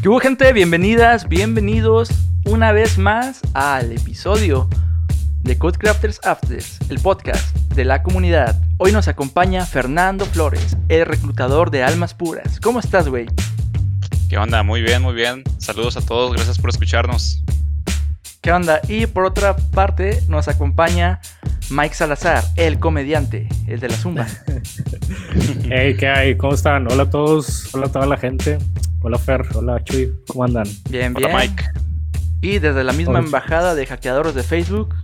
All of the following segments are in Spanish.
¿Qué hubo gente? Bienvenidas, bienvenidos una vez más al episodio de Codecrafters Afters, el podcast de la comunidad. Hoy nos acompaña Fernando Flores, el reclutador de almas puras. ¿Cómo estás, güey? ¿Qué onda? Muy bien, muy bien. Saludos a todos, gracias por escucharnos. ¿Qué onda? Y por otra parte nos acompaña Mike Salazar, el comediante, el de la Zumba. hey, ¿qué hay? ¿Cómo están? Hola a todos, hola a toda la gente. Hola Fer, hola Chuy, ¿cómo andan? Bien, bien. Hola Mike. Y desde la misma embajada de hackeadores de Facebook,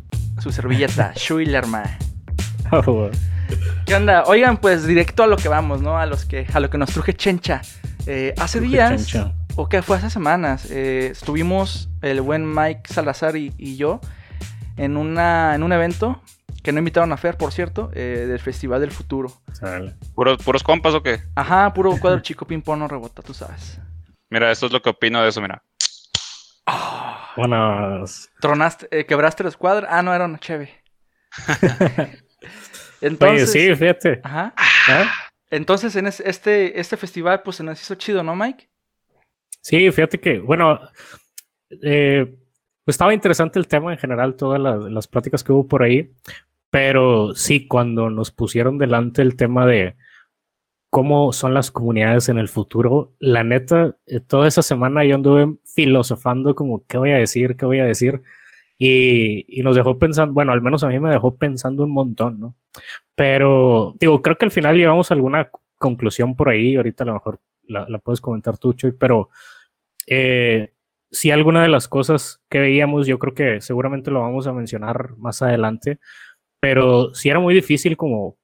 su servilleta, Shui Lerma. Oh, ¿Qué onda? Oigan, pues directo a lo que vamos, ¿no? A los que, a lo que nos truje Chencha. Eh, hace Truje días, Chencha. o que fue hace semanas, eh, estuvimos el buen Mike Salazar y, y yo en, una, en un evento que no invitaron a Fer, por cierto, eh, del Festival del Futuro. sale. ¿Puros, puros compas o qué? Ajá, puro cuadro chico ping-pong no rebota, tú sabes. Mira, esto es lo que opino de eso, mira. Buenas. Tronaste, eh, quebraste los cuadros. Ah, no, era una cheve. Oye, Entonces, sí, fíjate. Ajá. ¿eh? Entonces, en es- este, este festival, pues se nos hizo chido, ¿no, Mike? Sí, fíjate que, bueno, eh, pues estaba interesante el tema en general, todas las, las pláticas que hubo por ahí, pero sí, cuando nos pusieron delante el tema de cómo son las comunidades en el futuro, la neta, eh, toda esa semana yo anduve filosofando como, ¿qué voy a decir? ¿Qué voy a decir? Y, y nos dejó pensando, bueno, al menos a mí me dejó pensando un montón, ¿no? Pero, digo, creo que al final llegamos a alguna conclusión por ahí, ahorita a lo mejor la, la puedes comentar tú, Chuy, pero eh, sí alguna de las cosas que veíamos, yo creo que seguramente lo vamos a mencionar más adelante, pero sí era muy difícil como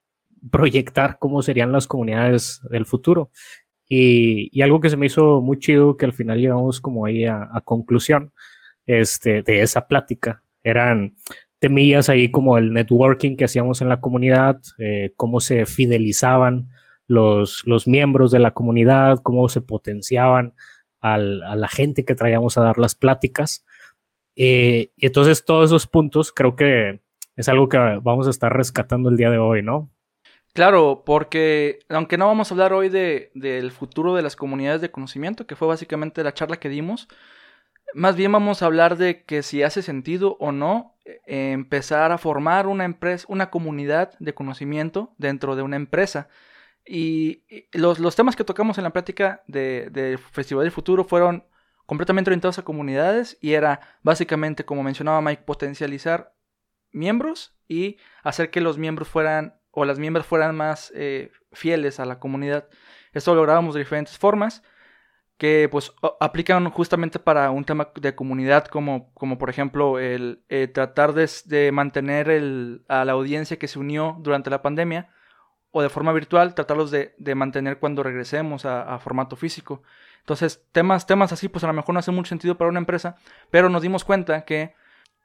proyectar cómo serían las comunidades del futuro. Y, algo que se me hizo muy chido, que al final llegamos como ahí a, conclusión este, de esa plática, eran temillas ahí como el networking que hacíamos en la comunidad, eh, cómo se fidelizaban los, los miembros de la comunidad, cómo se potenciaban a la gente que traíamos a dar las pláticas. Eh, y entonces todos esos puntos creo que es algo que vamos a estar rescatando el día de hoy, ¿no? Claro, porque aunque no vamos a hablar hoy de, del futuro de las comunidades de conocimiento, que fue básicamente la charla que dimos, más bien vamos a hablar de que si hace sentido o no eh, empezar a formar una empresa, una comunidad de conocimiento dentro de una empresa. Y los, los temas que tocamos en la práctica de- del Festival del Futuro fueron completamente orientados a comunidades y era básicamente, como mencionaba Mike, potencializar miembros y hacer que los miembros fueran o las miembros fueran más eh, fieles a la comunidad. Esto lo lográbamos de diferentes formas que pues aplican justamente para un tema de comunidad como, como por ejemplo el eh, tratar de, de mantener el- a la audiencia que se unió durante la pandemia o de forma virtual tratarlos de, de mantener cuando regresemos a, formato físico. Entonces temas, temas así pues a lo mejor no hace mucho sentido para una empresa, pero nos dimos cuenta que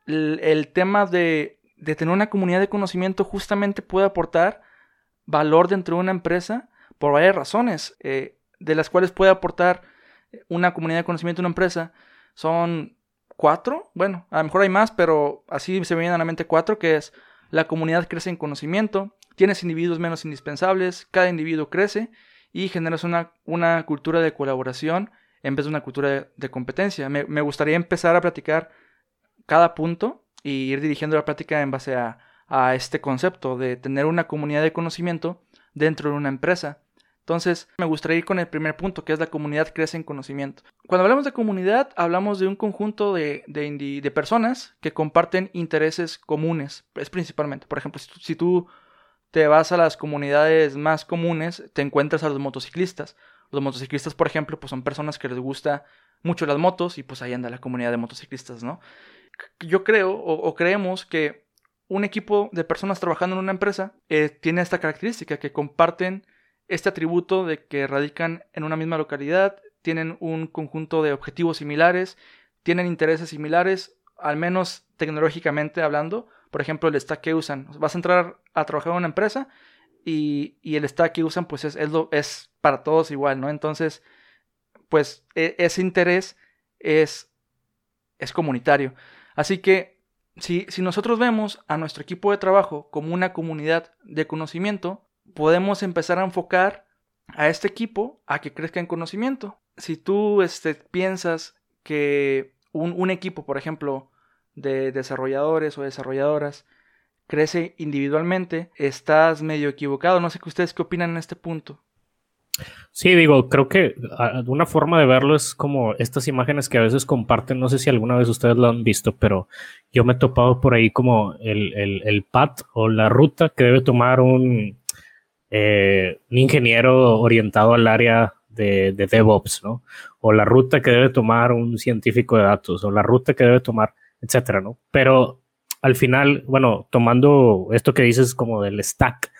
el tema de, de tener una comunidad de conocimiento justamente puede aportar valor dentro de una empresa por varias razones, eh, de las cuales puede aportar una comunidad de conocimiento en una empresa. Son cuatro, bueno, a lo mejor hay más, pero así se me vienen a la mente cuatro, que es la comunidad crece en conocimiento, tienes individuos menos indispensables, cada individuo crece y generas una, una cultura de colaboración en vez de una cultura de, de competencia. Me, me gustaría empezar a platicar cada punto y ir dirigiendo la plática en base a, a este concepto de tener una comunidad de conocimiento dentro de una empresa. Entonces, me gustaría ir con el primer punto, que es la comunidad crece en conocimiento. Cuando hablamos de comunidad, hablamos de un conjunto de, de, personas que comparten intereses comunes, es principalmente. Por ejemplo, si si tú te vas a las comunidades más comunes, te encuentras a los motociclistas. Los motociclistas, por ejemplo, pues son personas que les gusta mucho las motos y pues ahí anda la comunidad de motociclistas, ¿no? Yo creo o, creemos que un equipo de personas trabajando en una empresa eh, tiene esta característica, que comparten este atributo de que radican en una misma localidad, tienen un conjunto de objetivos similares, tienen intereses similares, al menos tecnológicamente hablando. Por ejemplo, el stack que usan. Vas a entrar a trabajar en una empresa y, y el stack que usan pues es, es, lo, es para todos igual, ¿no? Entonces, pues e- ese interés es, es comunitario. Así que si, si nosotros vemos a nuestro equipo de trabajo como una comunidad de conocimiento, podemos empezar a enfocar a este equipo a que crezca en conocimiento. si tú este, piensas que un, un equipo, por ejemplo, de desarrolladores o desarrolladoras crece individualmente, estás medio equivocado. No sé qué ustedes qué opinan en este punto. Sí, digo, creo que una forma de verlo es como estas imágenes que a veces comparten, no sé si alguna vez ustedes lo han visto, pero yo me he topado por ahí como el, el, el path o la ruta que debe tomar un, eh, un ingeniero orientado al área de, de, DevOps, ¿no? O la ruta que debe tomar un científico de datos, o la ruta que debe tomar, etcétera, ¿no? Pero al final, bueno, tomando esto que dices como del stack,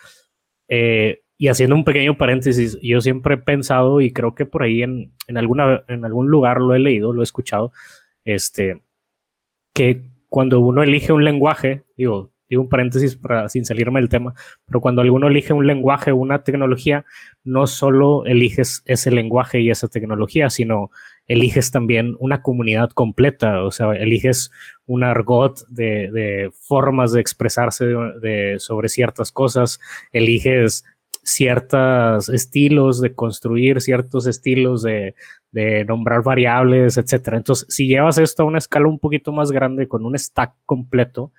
eh, y haciendo un pequeño paréntesis, yo siempre he pensado y creo que por ahí en, en, alguna, en algún lugar lo he leído, lo he escuchado, este, que cuando uno elige un lenguaje, digo, digo un paréntesis para, sin salirme del tema, pero cuando alguno elige un lenguaje o una tecnología, no solo eliges ese lenguaje y esa tecnología, sino eliges también una comunidad completa, o sea, eliges un argot de, formas de expresarse de, sobre ciertas cosas, eliges ciertos estilos de construir, ciertos estilos de, nombrar variables, etcétera. Entonces, si llevas esto a una escala un poquito más grande con un stack completo,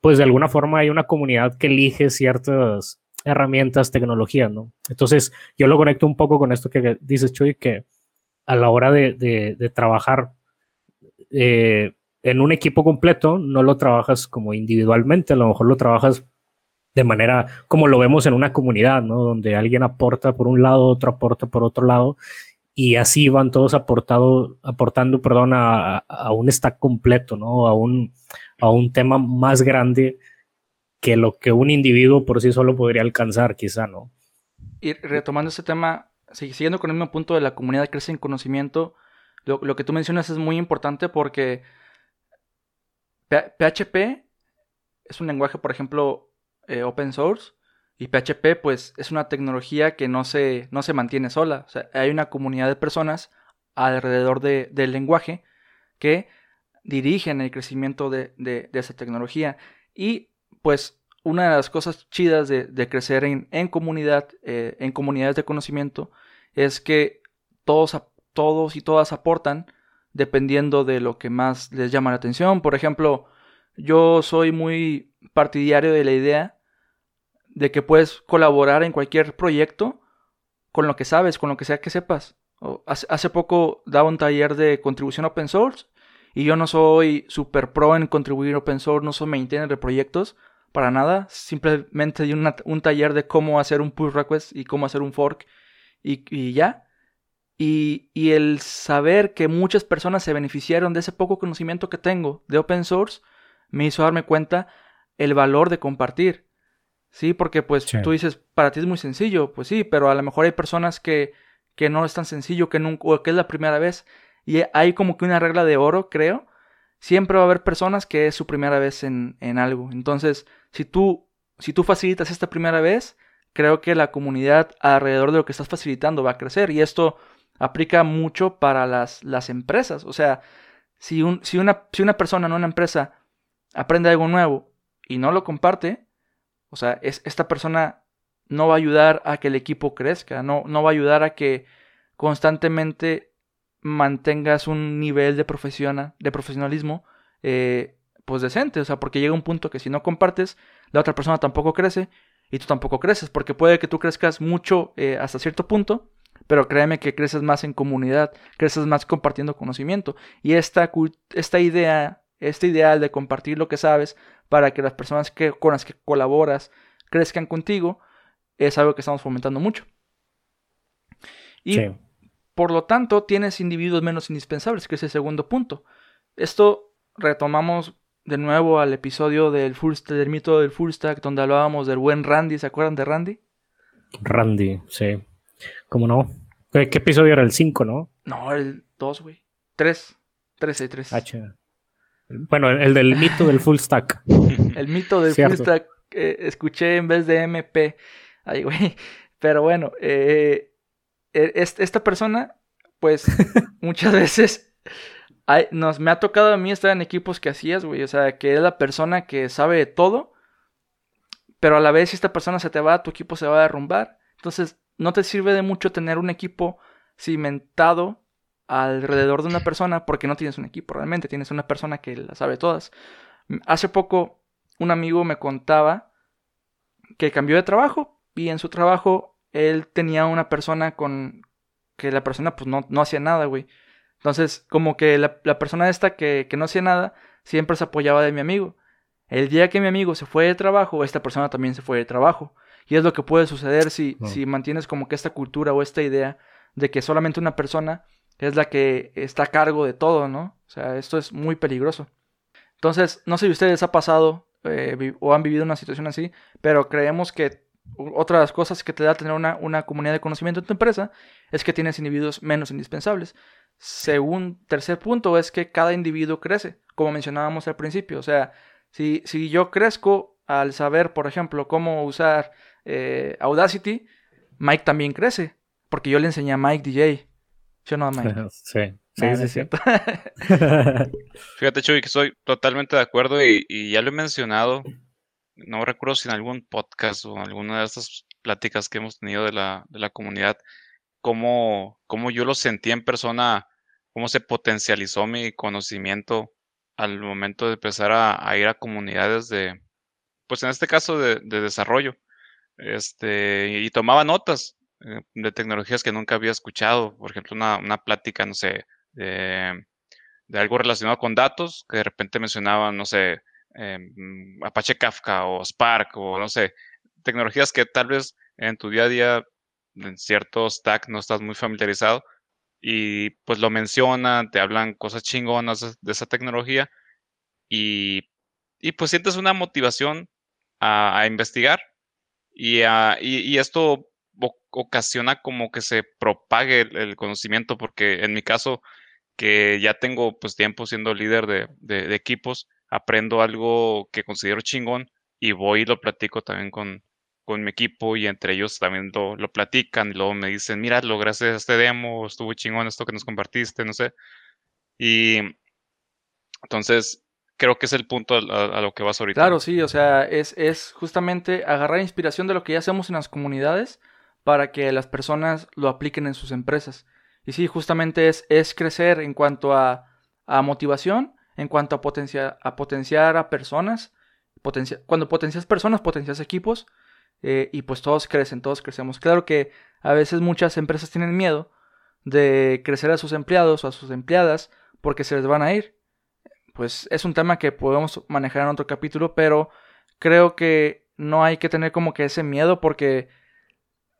pues de alguna forma hay una comunidad que elige ciertas herramientas, tecnologías, ¿no? Entonces, yo lo conecto un poco con esto que dices, Chuy, que a la hora de, de, trabajar eh, en un equipo completo, no lo trabajas como individualmente, a lo mejor lo trabajas de manera como lo vemos en una comunidad, ¿no? Donde alguien aporta por un lado, otro aporta por otro lado, y así van todos aportado, aportando, perdón, a, a, un stack completo, ¿no? A un, a un tema más grande que lo que un individuo por sí solo podría alcanzar, quizá, ¿no? Y retomando ese tema, siguiendo con el mismo punto de la comunidad crece en conocimiento, lo, lo que tú mencionas es muy importante porque PHP es un lenguaje, por ejemplo, eh, open source, y PHP, pues, es una tecnología que no se, no se mantiene sola. O sea, hay una comunidad de personas alrededor de, del lenguaje que dirigen el crecimiento de, de, esa tecnología. Y, pues, una de las cosas chidas de, crecer en, en comunidad, eh, en comunidades de conocimiento, es que todos, todos y todas aportan dependiendo de lo que más les llama la atención. Por ejemplo, yo soy muy partidario de la idea de que puedes colaborar en cualquier proyecto con lo que sabes, con lo que sea que sepas. Hace poco daba un taller de contribución open source y yo no soy super pro en contribuir open source, no soy maintainer de proyectos, para nada. Simplemente di un taller de cómo hacer un pull request y cómo hacer un fork y, ya. Y, y, el saber que muchas personas se beneficiaron de ese poco conocimiento que tengo de open source me hizo darme cuenta el valor de compartir. Sí, porque pues tú dices, para ti es muy sencillo, pues sí, pero a lo mejor hay personas que, que no es tan sencillo, que nunca, o que es la primera vez. Y hay como que una regla de oro, creo. Siempre va a haber personas que es su primera vez en, en algo. Entonces, si tú, si tú facilitas esta primera vez, creo que la comunidad alrededor de lo que estás facilitando va a crecer. Y esto aplica mucho para las, las empresas. O sea, si, un, si, una, si una persona en una empresa aprende algo nuevo y no lo comparte, o sea, es, esta persona no va a ayudar a que el equipo crezca, no, no va a ayudar a que constantemente mantengas un nivel de, de profesionalismo eh, pues decente, o sea, porque llega un punto que si no compartes, la otra persona tampoco crece y tú tampoco creces, porque puede que tú crezcas mucho eh, hasta cierto punto, pero créeme que creces más en comunidad, creces más compartiendo conocimiento. Y esta, esta idea, este ideal de compartir lo que sabes para que las personas que, con las que colaboras crezcan contigo, es algo que estamos fomentando mucho. Y por lo tanto, tienes individuos menos indispensables, que es el segundo punto. Esto retomamos de nuevo al episodio del, full, del mito del full stack, donde hablábamos del buen Randy. ¿Se acuerdan de Randy? Randy, sí. ¿Cómo no? ¿Qué, episodio era? El 5, ¿no? No, el 2, güey. 3. 13, 3. H. Bueno, el, del mito del full stack. el mito del full stack. Eh, escuché en vez de MP. Ay, güey. Pero bueno, eh, e, esta persona, pues muchas veces nos, me ha tocado a mí estar en equipos que hacías, güey. O sea, que es la persona que sabe de todo. Pero a la vez, si esta persona se te va, tu equipo se va a derrumbar. Entonces, no te sirve de mucho tener un equipo cimentado alrededor de una persona porque no tienes un equipo realmente, tienes una persona que la sabe todas. Hace poco un amigo me contaba que cambió de trabajo y en su trabajo él tenía una persona con que la persona pues no, no hacía nada, güey. Entonces, como que la, persona esta que, que, no hacía nada siempre se apoyaba de mi amigo. El día que mi amigo se fue de trabajo, esta persona también se fue de trabajo. Y es lo que puede suceder si, si mantienes como que esta cultura o esta idea de que solamente una persona es la que está a cargo de todo, ¿no? O sea, esto es muy peligroso. Entonces, no sé si ustedes ha pasado eh, o han vivido una situación así, pero creemos que otra de las cosas que te da tener una, una comunidad de conocimiento en tu empresa es que tienes individuos menos indispensables. Según tercer punto es que cada individuo crece, como mencionábamos al principio. O sea, si, si yo crezco al saber, por ejemplo, cómo usar eh, Audacity, Mike también crece, porque yo le enseñé a Mike DJ. ¿Sí o no? Sí. Sí, sí, sí. Fíjate, Chuy, que estoy totalmente de acuerdo y, ya lo he mencionado. No recuerdo si en algún podcast o en alguna de estas pláticas que hemos tenido de la, de la comunidad, cómo, cómo yo lo sentí en persona, cómo se potencializó mi conocimiento al momento de empezar a, ir a comunidades de, pues en este caso de, de desarrollo. Este, y tomaba notas de tecnologías que nunca había escuchado. Por ejemplo, una, una plática, no sé, de, algo relacionado con datos, que de repente mencionaban, no sé, em, Apache Kafka o Spark o no sé, tecnologías que tal vez en tu día a día, en cierto stack, no estás muy familiarizado y pues lo mencionan, te hablan cosas chingonas de, esa tecnología y, pues sientes una motivación a, investigar y, y, esto ocasiona como que se propague el, conocimiento porque en mi caso que ya tengo pues tiempo siendo líder de, equipos, aprendo algo que considero chingón y voy y lo platico también con, con mi equipo y entre ellos también lo, lo platican y luego me dicen, mira, lograste este demo, estuvo chingón esto que nos compartiste, no sé. Y entonces creo que es el punto a, lo que vas ahorita. Claro, sí, o sea, es, es justamente agarrar inspiración de lo que ya hacemos en las comunidades para que las personas lo apliquen en sus empresas. Y sí, justamente es, es crecer en cuanto a, motivación, en cuanto a, potencia, a potenciar a personas. cuando potencias personas, potencias equipos. Eh, y pues todos crecen, todos crecemos. Claro que a veces muchas empresas tienen miedo de crecer a sus empleados o a sus empleadas porque se les van a ir. Pues es un tema que podemos manejar en otro capítulo, pero creo que no hay que tener como que ese miedo porque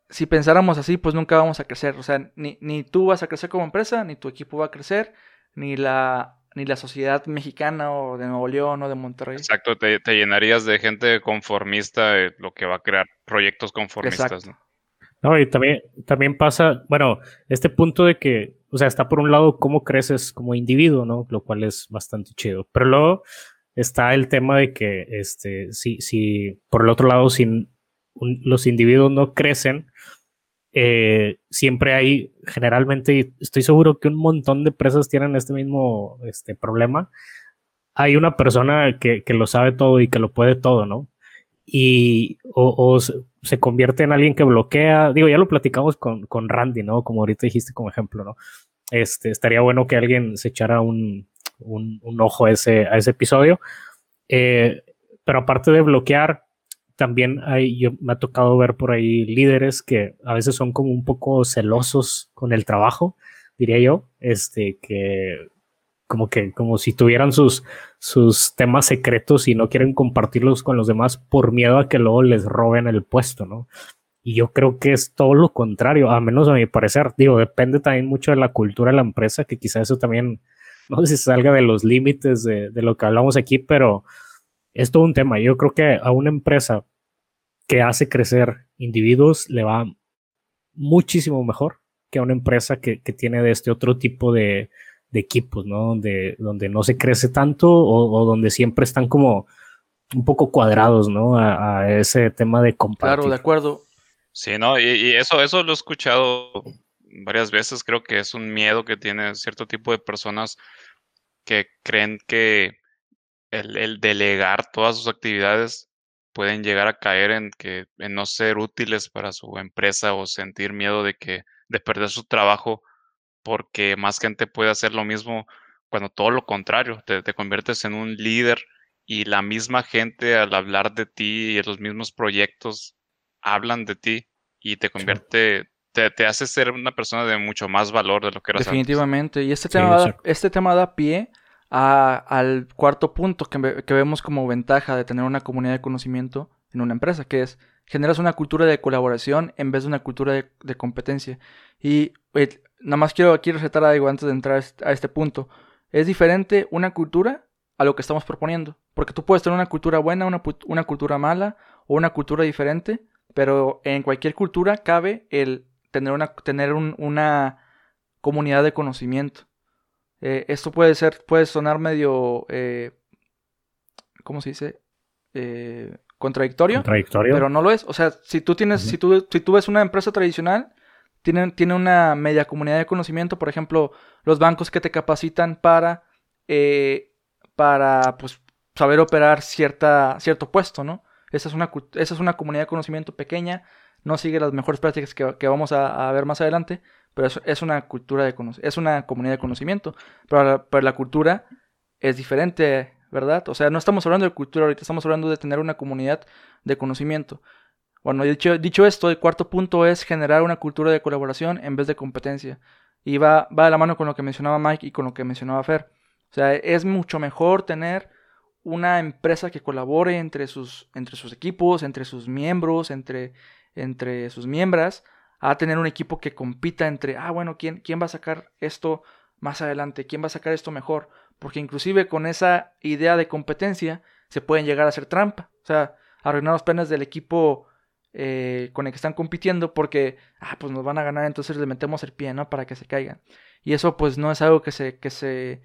si pensáramos así, pues nunca vamos a crecer. O sea, ni, ni tú vas a crecer como empresa, ni tu equipo va a crecer, ni la, ni la sociedad mexicana o de Nuevo León o de Monterrey. Exacto, te, llenarías de gente conformista, lo que va a crear proyectos conformistas. ¿no? No, y también, también pasa, bueno, este punto de que, o sea, está por un lado cómo creces como individuo, ¿no? Lo cual es bastante chido. Pero luego está el tema de que, este, si, si por el otro lado, sin los individuos no crecen, eh, siempre hay, generalmente, estoy seguro que un montón de empresas tienen este mismo este, problema. Hay una persona que, lo sabe todo y que lo puede todo, ¿no? Y o, se convierte en alguien que bloquea, digo, ya lo platicamos con, con, Randy, ¿no? Como ahorita dijiste como ejemplo, ¿no? Este, estaría bueno que alguien se echara un, un, ojo a ese, a ese episodio. Eh, pero aparte de bloquear, también hay, yo me ha tocado ver por ahí líderes que a veces son como un poco celosos con el trabajo, diría yo, este, que como que, como si tuvieran sus, sus temas secretos y no quieren compartirlos con los demás por miedo a que luego les roben el puesto, ¿no? Y yo creo que es todo lo contrario, a menos a mi parecer. Digo, depende también mucho de la cultura de la empresa, que quizá eso también, no sé si salga de los límites de, de lo que hablamos aquí, pero es todo un tema. Yo creo que a una empresa que hace crecer individuos le va muchísimo mejor que a una empresa que, tiene de este otro tipo de, equipos, ¿no? Donde, donde no se crece tanto o, donde siempre están como un poco cuadrados, ¿no? A, ese tema de compartir. Claro, de acuerdo. Sí, ¿no? Y, eso, eso lo he escuchado varias veces. Creo que es un miedo que tiene cierto tipo de personas que creen que el delegar todas sus actividades pueden llegar a caer en que en no ser útiles para su empresa o sentir miedo de que de perder su trabajo porque más gente puede hacer lo mismo cuando todo lo contrario, te, te conviertes en un líder y la misma gente al hablar de ti y los mismos proyectos hablan de ti y te convierte, te, te, hace ser una persona de mucho más valor de lo que eras Definitivamente. Y este tema, da, este tema da pie al cuarto punto que, vemos como ventaja de tener una comunidad de conocimiento en una empresa, que es generas una cultura de colaboración en vez de una cultura de, de competencia. Y eh, nada más quiero aquí recetar algo antes de entrar a este punto. Es diferente una cultura a lo que estamos proponiendo. Porque tú puedes tener una cultura buena, una, una cultura mala o una cultura diferente, pero en cualquier cultura cabe el tener una, tener una comunidad de conocimiento. Eh, esto puede ser, puede sonar medio, eh, ¿cómo se dice? Eh, contradictorio, contradictorio, pero no lo es. O sea, si tú tienes, si, tú, si tú ves una empresa tradicional, tiene, tiene una media comunidad de conocimiento, por ejemplo, los bancos que te capacitan para para pues, saber operar cierta, cierto puesto, ¿no? Esa es, una, esa es una comunidad de conocimiento pequeña, no sigue las mejores prácticas que, vamos a, ver más adelante, pero es, una cultura de es una comunidad de conocimiento. Pero la, la cultura es diferente, ¿verdad? O sea, no estamos hablando de cultura ahorita, estamos hablando de tener una comunidad de conocimiento. Bueno, dicho, dicho esto, el cuarto punto es generar una cultura de colaboración en vez de competencia. Y va, va de la mano con lo que mencionaba Mike y con lo que mencionaba Fer. O sea, es mucho mejor tener una empresa que colabore entre sus, entre sus equipos, entre sus miembros, entre, entre sus miembros, a tener un equipo que compita entre, ah, bueno, ¿quién, ¿quién va a sacar esto más adelante? ¿Quién va a sacar esto mejor? Porque inclusive con esa idea de competencia se pueden llegar a hacer trampa. O sea, arruinar los planes del equipo eh, con el que están compitiendo porque, ah, pues nos van a ganar, entonces le metemos el pie, ¿no? Para que se caigan. Y eso pues no es algo que se, que se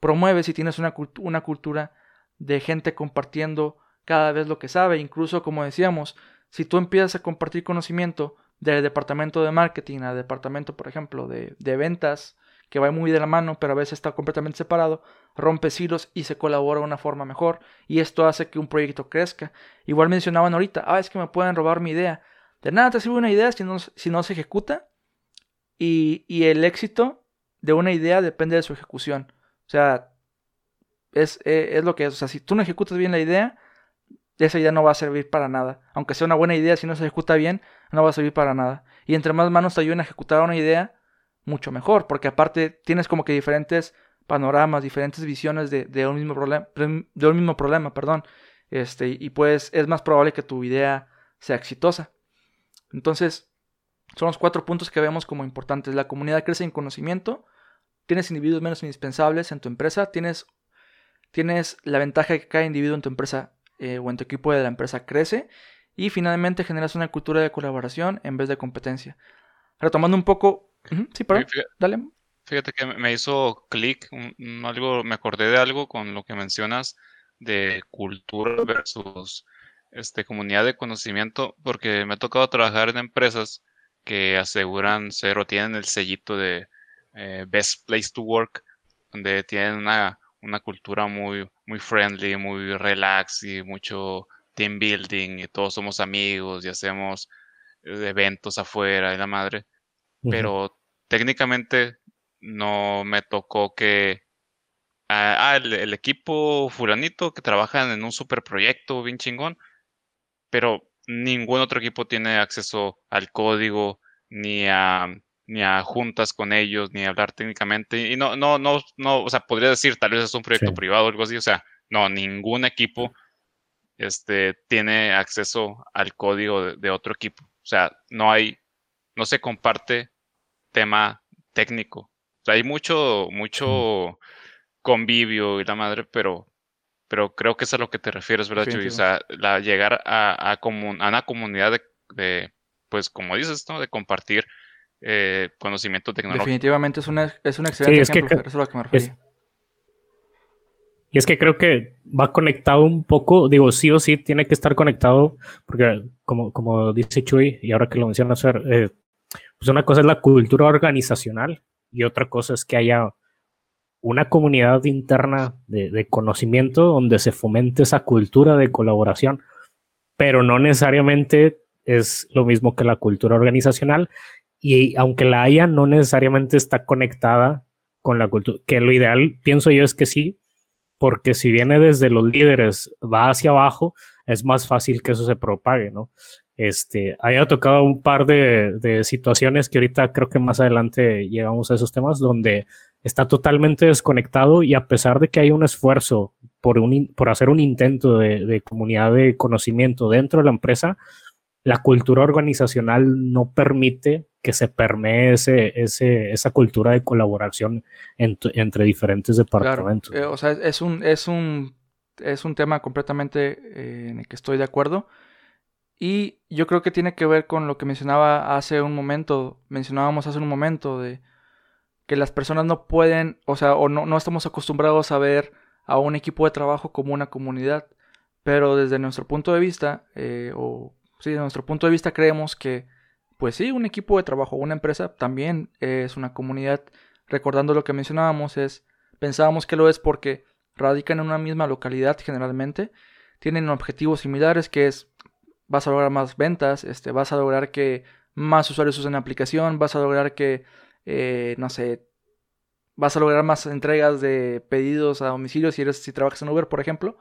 promueves si tienes una, una cultura de gente compartiendo cada vez lo que sabe. Incluso, como decíamos, si tú empiezas a compartir conocimiento del departamento de marketing al departamento, por ejemplo, de, de, ventas, que va muy de la mano, pero a veces está completamente separado, rompe hilos y se colabora de una forma mejor. Y esto hace que un proyecto crezca. Igual mencionaban ahorita, ah, es que me pueden robar mi idea. De nada te sirve una idea si no, si no se ejecuta. Y, y el éxito de una idea depende de su ejecución. O sea, es, eh, es, lo que es. O sea, si tú no ejecutas bien la idea, esa idea no va a servir para nada. Aunque sea una buena idea, si no se ejecuta bien, no va a servir para nada. Y entre más manos te ayuden a ejecutar una idea, mucho mejor. Porque aparte tienes como que diferentes panoramas, diferentes visiones de, un mismo problema, de un mismo problema, perdón. Este, y pues es más probable que tu idea sea exitosa. Entonces, son los cuatro puntos que vemos como importantes. La comunidad crece en conocimiento, tienes individuos menos indispensables en tu empresa, tienes, tienes la ventaja de que cada individuo en tu empresa eh, o en tu equipo de la empresa crece y finalmente generas una cultura de colaboración en vez de competencia. Retomando un poco... sí, perdón, dale. Fíjate que me hizo clic, algo, me acordé de algo con lo que mencionas de cultura versus este, comunidad de conocimiento, porque me ha tocado trabajar en empresas que aseguran ser o tienen el sellito de eh, Best Place to Work, donde tienen una, una cultura muy, muy friendly, muy relax y mucho team building y todos somos amigos y hacemos eh, eventos afuera y la madre. Pero técnicamente no me tocó que ah, ah el, equipo fulanito que trabaja en un super proyecto bien chingón, pero ningún otro equipo tiene acceso al código ni a ni a juntas con ellos, ni a hablar técnicamente. Y no, no, no, no, o sea, podría decir, tal vez es un proyecto privado o algo así. O sea, no, ningún equipo este, tiene acceso al código de, otro equipo. O sea, no hay, no se comparte tema técnico. O sea, hay mucho, mucho convivio y la madre, pero, pero creo que es a lo que te refieres, ¿verdad, Chuy? O sea, la, llegar a, a, a una comunidad de, de, pues, como dices, ¿no? De compartir eh, conocimiento tecnológico. Definitivamente es, una, es un excelente ejemplo, eso es lo que me refería. y es que creo que va conectado un poco, digo, sí o sí tiene que estar conectado, porque como, como dice Chuy, y ahora que lo menciona eh, pues una cosa es la cultura organizacional y otra cosa es que haya una comunidad interna de, de, conocimiento donde se fomente esa cultura de colaboración, pero no necesariamente es lo mismo que la cultura organizacional y aunque la haya, no necesariamente está conectada con la cultura, que lo ideal, pienso yo, es que sí, porque si viene desde los líderes, va hacia abajo, es más fácil que eso se propague, ¿no? Este, haya tocado un par de, situaciones que ahorita creo que más adelante llegamos a esos temas donde está totalmente desconectado y a pesar de que hay un esfuerzo por, un, por hacer un intento de comunidad de conocimiento dentro de la empresa, la cultura organizacional no permite que se permee ese, ese, esa cultura de colaboración entre diferentes departamentos. Eh, o sea, es un, es un, es un tema completamente eh, en el que estoy de acuerdo. Y yo creo que tiene que ver con lo que mencionaba hace un momento, mencionábamos hace un momento, de que las personas no pueden, o sea, o no, no estamos acostumbrados a ver a un equipo de trabajo como una comunidad. Pero desde nuestro punto de vista, eh, o sí, desde nuestro punto de vista creemos que pues sí, un equipo de trabajo, una empresa también es una comunidad. Recordando lo que mencionábamos, es pensábamos que lo es porque radican en una misma localidad generalmente, tienen objetivos similares que es vas a lograr más ventas, este, vas a lograr que más usuarios usen la aplicación, vas a lograr que, eh, no sé, vas a lograr más entregas de pedidos a domicilio si, eres, si trabajas en Uber, por ejemplo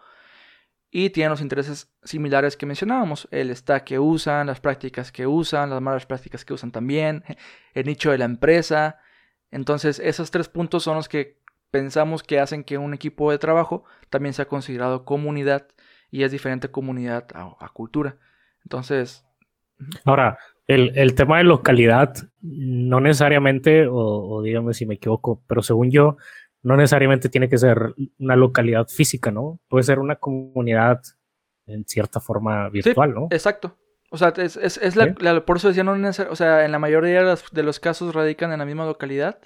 y tienen los intereses similares que mencionábamos, el stack que usan, las prácticas que usan, las malas prácticas que usan también, el nicho de la empresa. Entonces, esos tres puntos son los que pensamos que hacen que un equipo de trabajo también sea considerado comunidad y es diferente comunidad a, cultura. Entonces... Ahora, el, tema de localidad, no necesariamente, o, o dígame si me equivoco, pero según yo, no necesariamente tiene que ser una localidad física, ¿no? Puede ser una comunidad en cierta forma virtual, ¿no? Exacto. O sea, es, es, la, por eso decía, no o sea, en la mayoría de los, casos radican en la misma localidad.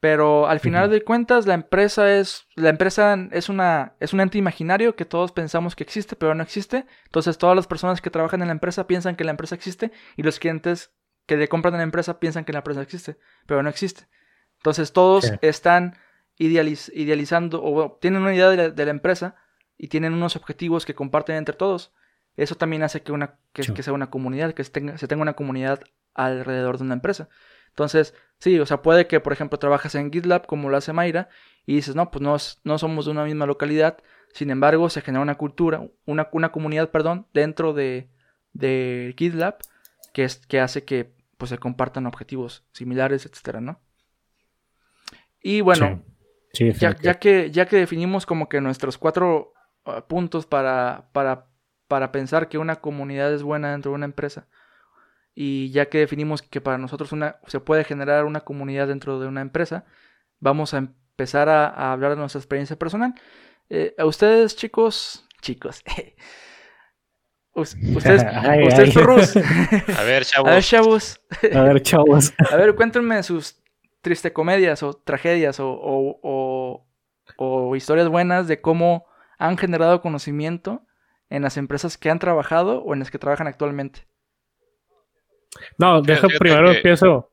Pero al final de cuentas, la empresa es. La empresa es una. es un ente imaginario que todos pensamos que existe, pero no existe. Entonces todas las personas que trabajan en la empresa piensan que la empresa existe. Y los clientes que le compran en la empresa piensan que la empresa existe. Pero no existe. Entonces todos están idealizando o tienen una idea de la, empresa y tienen unos objetivos que comparten entre todos. Eso también hace que, una, que, sea una comunidad, que se tenga, se tenga una comunidad alrededor de una empresa. Entonces, sí, o sea, puede que, por ejemplo, trabajas en GitLab como lo hace Mayra y dices, no, pues no, no somos de una misma localidad, sin embargo, se genera una cultura, una, una comunidad, perdón, dentro de, de GitLab que, es, que hace que pues, se compartan objetivos similares, etcétera, ¿no? Y bueno, ya, que, ya que definimos como que nuestros cuatro ah, puntos para, para, para pensar que una comunidad es buena dentro de una empresa, y ya que definimos que para nosotros una, se puede generar una comunidad dentro de una empresa, vamos a empezar a, hablar de nuestra experiencia personal. Eh, a ustedes, chicos, chicos, ustedes, ustedes A ver, chavos. A ver, chavos. A ver, chavos. A ver, cuéntenme sus triste comedias o tragedias o, o, o, historias buenas de cómo han generado conocimiento en las empresas que han trabajado o en las que trabajan actualmente. No, deja primero empiezo.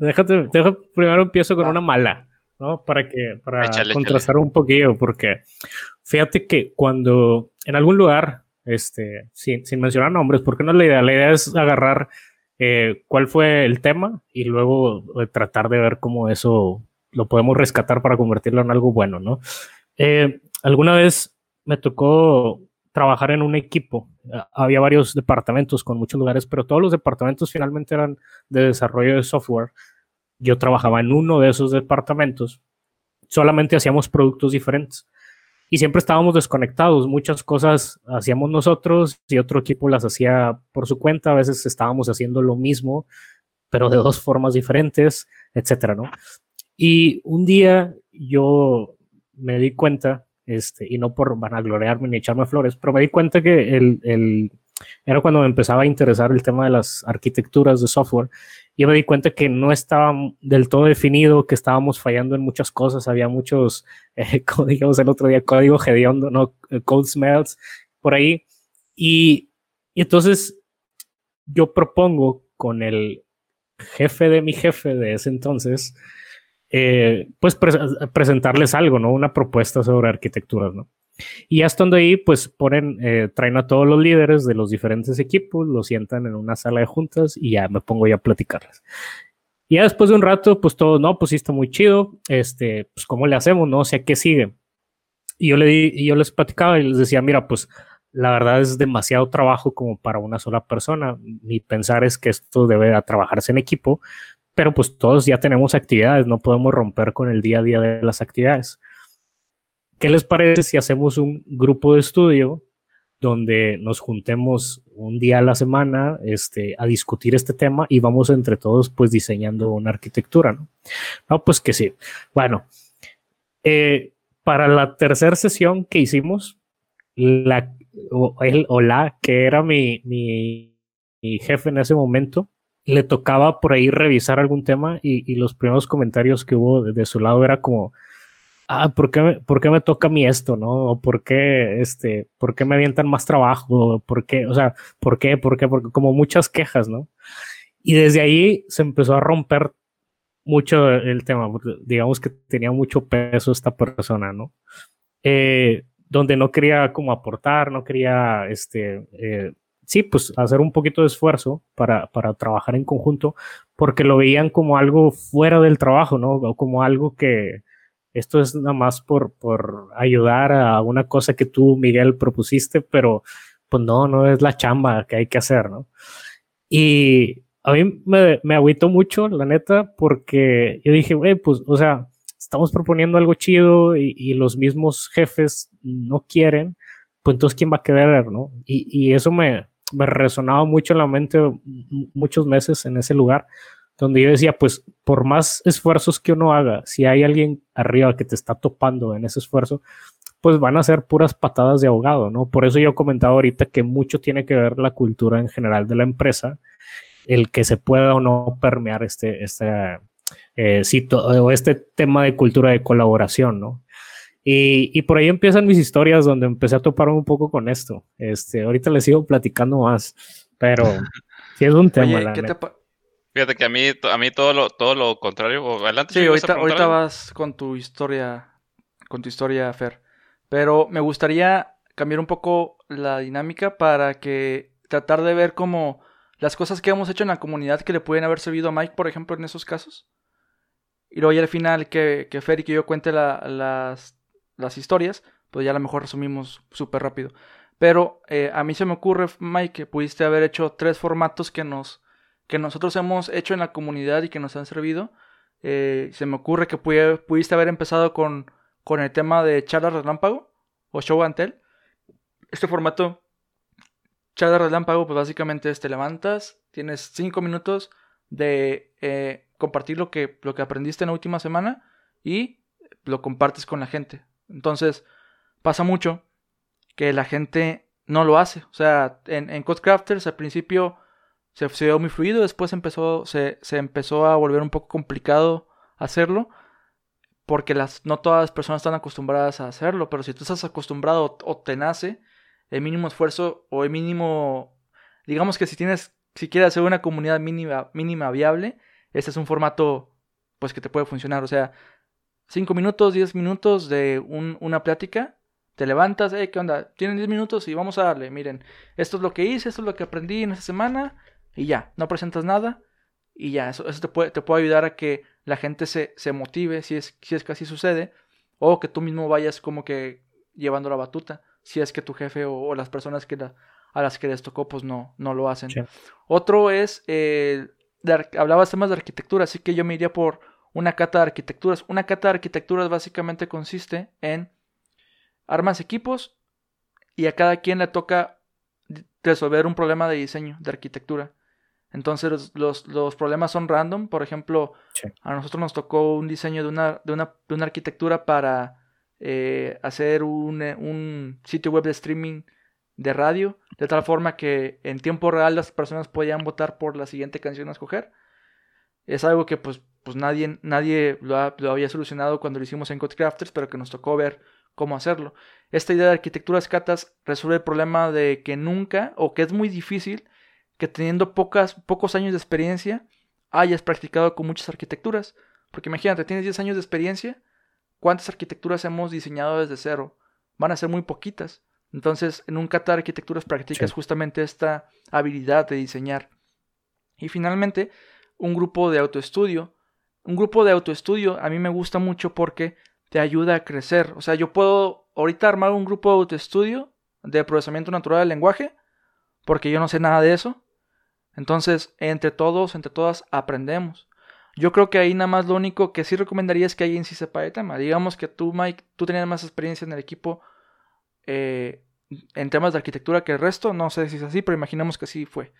déjate, primero empiezo con una mala, ¿no? Para que, para contrastar un poquillo, porque fíjate que cuando en algún lugar, este, sin, sin mencionar nombres, porque no es la idea, la idea es agarrar eh, cuál fue el tema y luego eh, tratar de ver cómo eso lo podemos rescatar para convertirlo en algo bueno, ¿no? Eh, alguna vez me tocó trabajar en un equipo. Había varios departamentos con muchos lugares, pero todos los departamentos finalmente eran de desarrollo de software. Yo trabajaba en uno de esos departamentos. Solamente hacíamos productos diferentes y siempre estábamos desconectados. Muchas cosas hacíamos nosotros y otro equipo las hacía por su cuenta. A veces estábamos haciendo lo mismo, pero de dos formas diferentes, etcétera, ¿no? Y un día yo me di cuenta, este, y no por vanagloriarme ni echarme flores, pero me di cuenta que el, el, era cuando me empezaba a interesar el tema de las arquitecturas de software yo me di cuenta que no estaba del todo definido, que estábamos fallando en muchas cosas, había muchos, eh, como dijimos el otro día, código hediondo, ¿no? Code smells por ahí. Y, y entonces yo propongo con el jefe de mi jefe de ese entonces, eh, pues presentarles algo, ¿no? Una propuesta sobre arquitecturas, ¿no? Y ya estando ahí, pues ponen, eh, traen a todos los líderes de los diferentes equipos, los sientan en una sala de juntas y ya me pongo ya a platicarles. Y ya después de un rato, pues todo, no, pues sí está muy chido, este, pues cómo le hacemos, no, o sea, ¿qué sigue? Y yo, le di, y yo les platicaba y les decía, mira, pues la verdad es demasiado trabajo como para una sola persona. Mi pensar es que esto debe trabajarse en equipo, pero pues todos ya tenemos actividades, no podemos romper con el día a día de las actividades. ¿Qué les parece si hacemos un grupo de estudio donde nos juntemos un día a la semana este, a discutir este tema y vamos entre todos pues diseñando una arquitectura, ¿no? No, pues que sí. Bueno, eh, para la tercera sesión que hicimos, la, o, él, o la que era mi, mi, jefe en ese momento, le tocaba por ahí revisar algún tema y, y los primeros comentarios que hubo de, de su lado era como, ah, ¿por qué, ¿por qué me toca a mí esto, no? ¿por qué, este, por qué me avientan más trabajo? ¿Por qué, o sea, por qué, por qué? Porque como muchas quejas, ¿no? Y desde ahí se empezó a romper mucho el tema, digamos que tenía mucho peso esta persona, ¿no? Eh, donde no quería como aportar, no quería, este, eh, sí, pues hacer un poquito de esfuerzo para, para trabajar en conjunto, porque lo veían como algo fuera del trabajo, ¿no? O como algo que, esto es nada más por, por ayudar a una cosa que tú, Miguel, propusiste, pero pues no, no es la chamba que hay que hacer, ¿no? Y a mí me, me agüitó mucho, la neta, porque yo dije, güey, pues, o sea, estamos proponiendo algo chido y, y, los mismos jefes no quieren, pues entonces, ¿quién va a querer, no? Y, y eso me, me resonaba mucho en la mente muchos meses en ese lugar, donde yo decía, pues por más esfuerzos que uno haga, si hay alguien arriba que te está topando en ese esfuerzo, pues van a ser puras patadas de ahogado, ¿no? Por eso yo comentaba ahorita que mucho tiene que ver la cultura en general de la empresa, el que se pueda o no permear este, este, eh, o este tema de cultura de colaboración, ¿no? Y, y, por ahí empiezan mis historias donde empecé a toparme un poco con esto. Este, ahorita les sigo platicando más, pero sí es un tema. Oye, ¿qué te, Fíjate que a mí, a mí todo lo, todo lo contrario. Adelante. Sí, ahorita, ahorita vas con tu historia, con tu historia, Fer. Pero me gustaría cambiar un poco la dinámica para que tratar de ver como las cosas que hemos hecho en la comunidad que le pueden haber servido a Mike, por ejemplo, en esos casos. Y luego ya al final que, que Fer y que yo cuente la, las, las historias, pues ya a lo mejor resumimos súper rápido. Pero eh, a mí se me ocurre, Mike, que pudiste haber hecho tres formatos que nos que nosotros hemos hecho en la comunidad y que nos han servido. Eh, se me ocurre que pudiste haber empezado con, con el tema de charla relámpago o show and tell. Este formato, charla relámpago, pues básicamente es te levantas, tienes cinco minutos de eh, compartir lo que, lo que aprendiste en la última semana y lo compartes con la gente. Entonces, pasa mucho que la gente no lo hace. O sea, en, en Codecrafters al principio se, se dio muy fluido, después empezó, se, se, empezó a volver un poco complicado hacerlo, porque las, no todas las personas están acostumbradas a hacerlo, pero si tú estás acostumbrado o te nace, el mínimo esfuerzo o el mínimo, digamos que si tienes, si quieres hacer una comunidad mínima, mínima viable, este es un formato pues que te puede funcionar, o sea, 5 minutos, 10 minutos de un, una plática, te levantas, hey, ¿qué onda? Tienen 10 minutos y vamos a darle, miren, esto es lo que hice, esto es lo que aprendí en esta semana, y ya, no presentas nada y ya, eso, eso te, puede, te puede ayudar a que la gente se, se motive si es, si es que así sucede o que tú mismo vayas como que llevando la batuta si es que tu jefe o, las personas que a las que les tocó pues no, no lo hacen. Otro es, eh, de, hablabas temas de arquitectura, así que yo me iría por una cata de arquitecturas. Una cata de arquitecturas básicamente consiste en armas equipos y a cada quien le toca resolver un problema de diseño, de arquitectura. Entonces los, los, problemas son random. Por ejemplo, a nosotros nos tocó un diseño de una, de una, de una arquitectura para eh, hacer un, eh, un, sitio web de streaming de radio, de tal forma que en tiempo real las personas podían votar por la siguiente canción a escoger. Es algo que pues, pues nadie, nadie lo, lo había solucionado cuando lo hicimos en Codecrafters, pero que nos tocó ver cómo hacerlo. Esta idea de arquitecturas catas resuelve el problema de que nunca o que es muy difícil que teniendo pocas, pocos años de experiencia hayas practicado con muchas arquitecturas. Porque imagínate, tienes 10 años de experiencia, ¿cuántas arquitecturas hemos diseñado desde cero? van a ser muy poquitas. Entonces, en un kata de arquitecturas practicas justamente esta habilidad de diseñar. Y finalmente, un grupo de autoestudio. Un grupo de autoestudio a mí me gusta mucho porque te ayuda a crecer. O sea, yo puedo ahorita armar un grupo de autoestudio de procesamiento natural del lenguaje porque yo no sé nada de eso. Entonces, entre todos, entre todas, aprendemos. Yo creo que ahí nada más lo único que sí recomendaría es que alguien sí sepa de tema. Digamos que tú, Mike, tú tenías más experiencia en el equipo eh, en temas de arquitectura que el resto. No sé si es así, pero imaginemos que sí fue.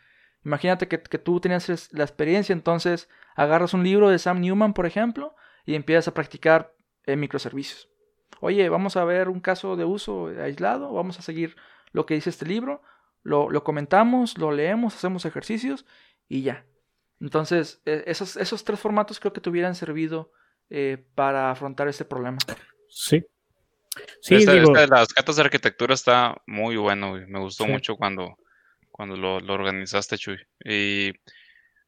Imagínate que, tú tenías la experiencia, entonces agarras un libro de Sam Newman, por ejemplo, y empiezas a practicar en microservicios. Oye, vamos a ver un caso de uso aislado, vamos a seguir lo que dice este libro, lo, comentamos, lo leemos, hacemos ejercicios y ya. Entonces, e, esos, esos tres formatos creo que te hubieran servido eh, para afrontar este problema. Sí. Sí, digo... las cartas de arquitectura está muy bueno, me gustó mucho cuando, cuando lo, organizaste, Chuy. Y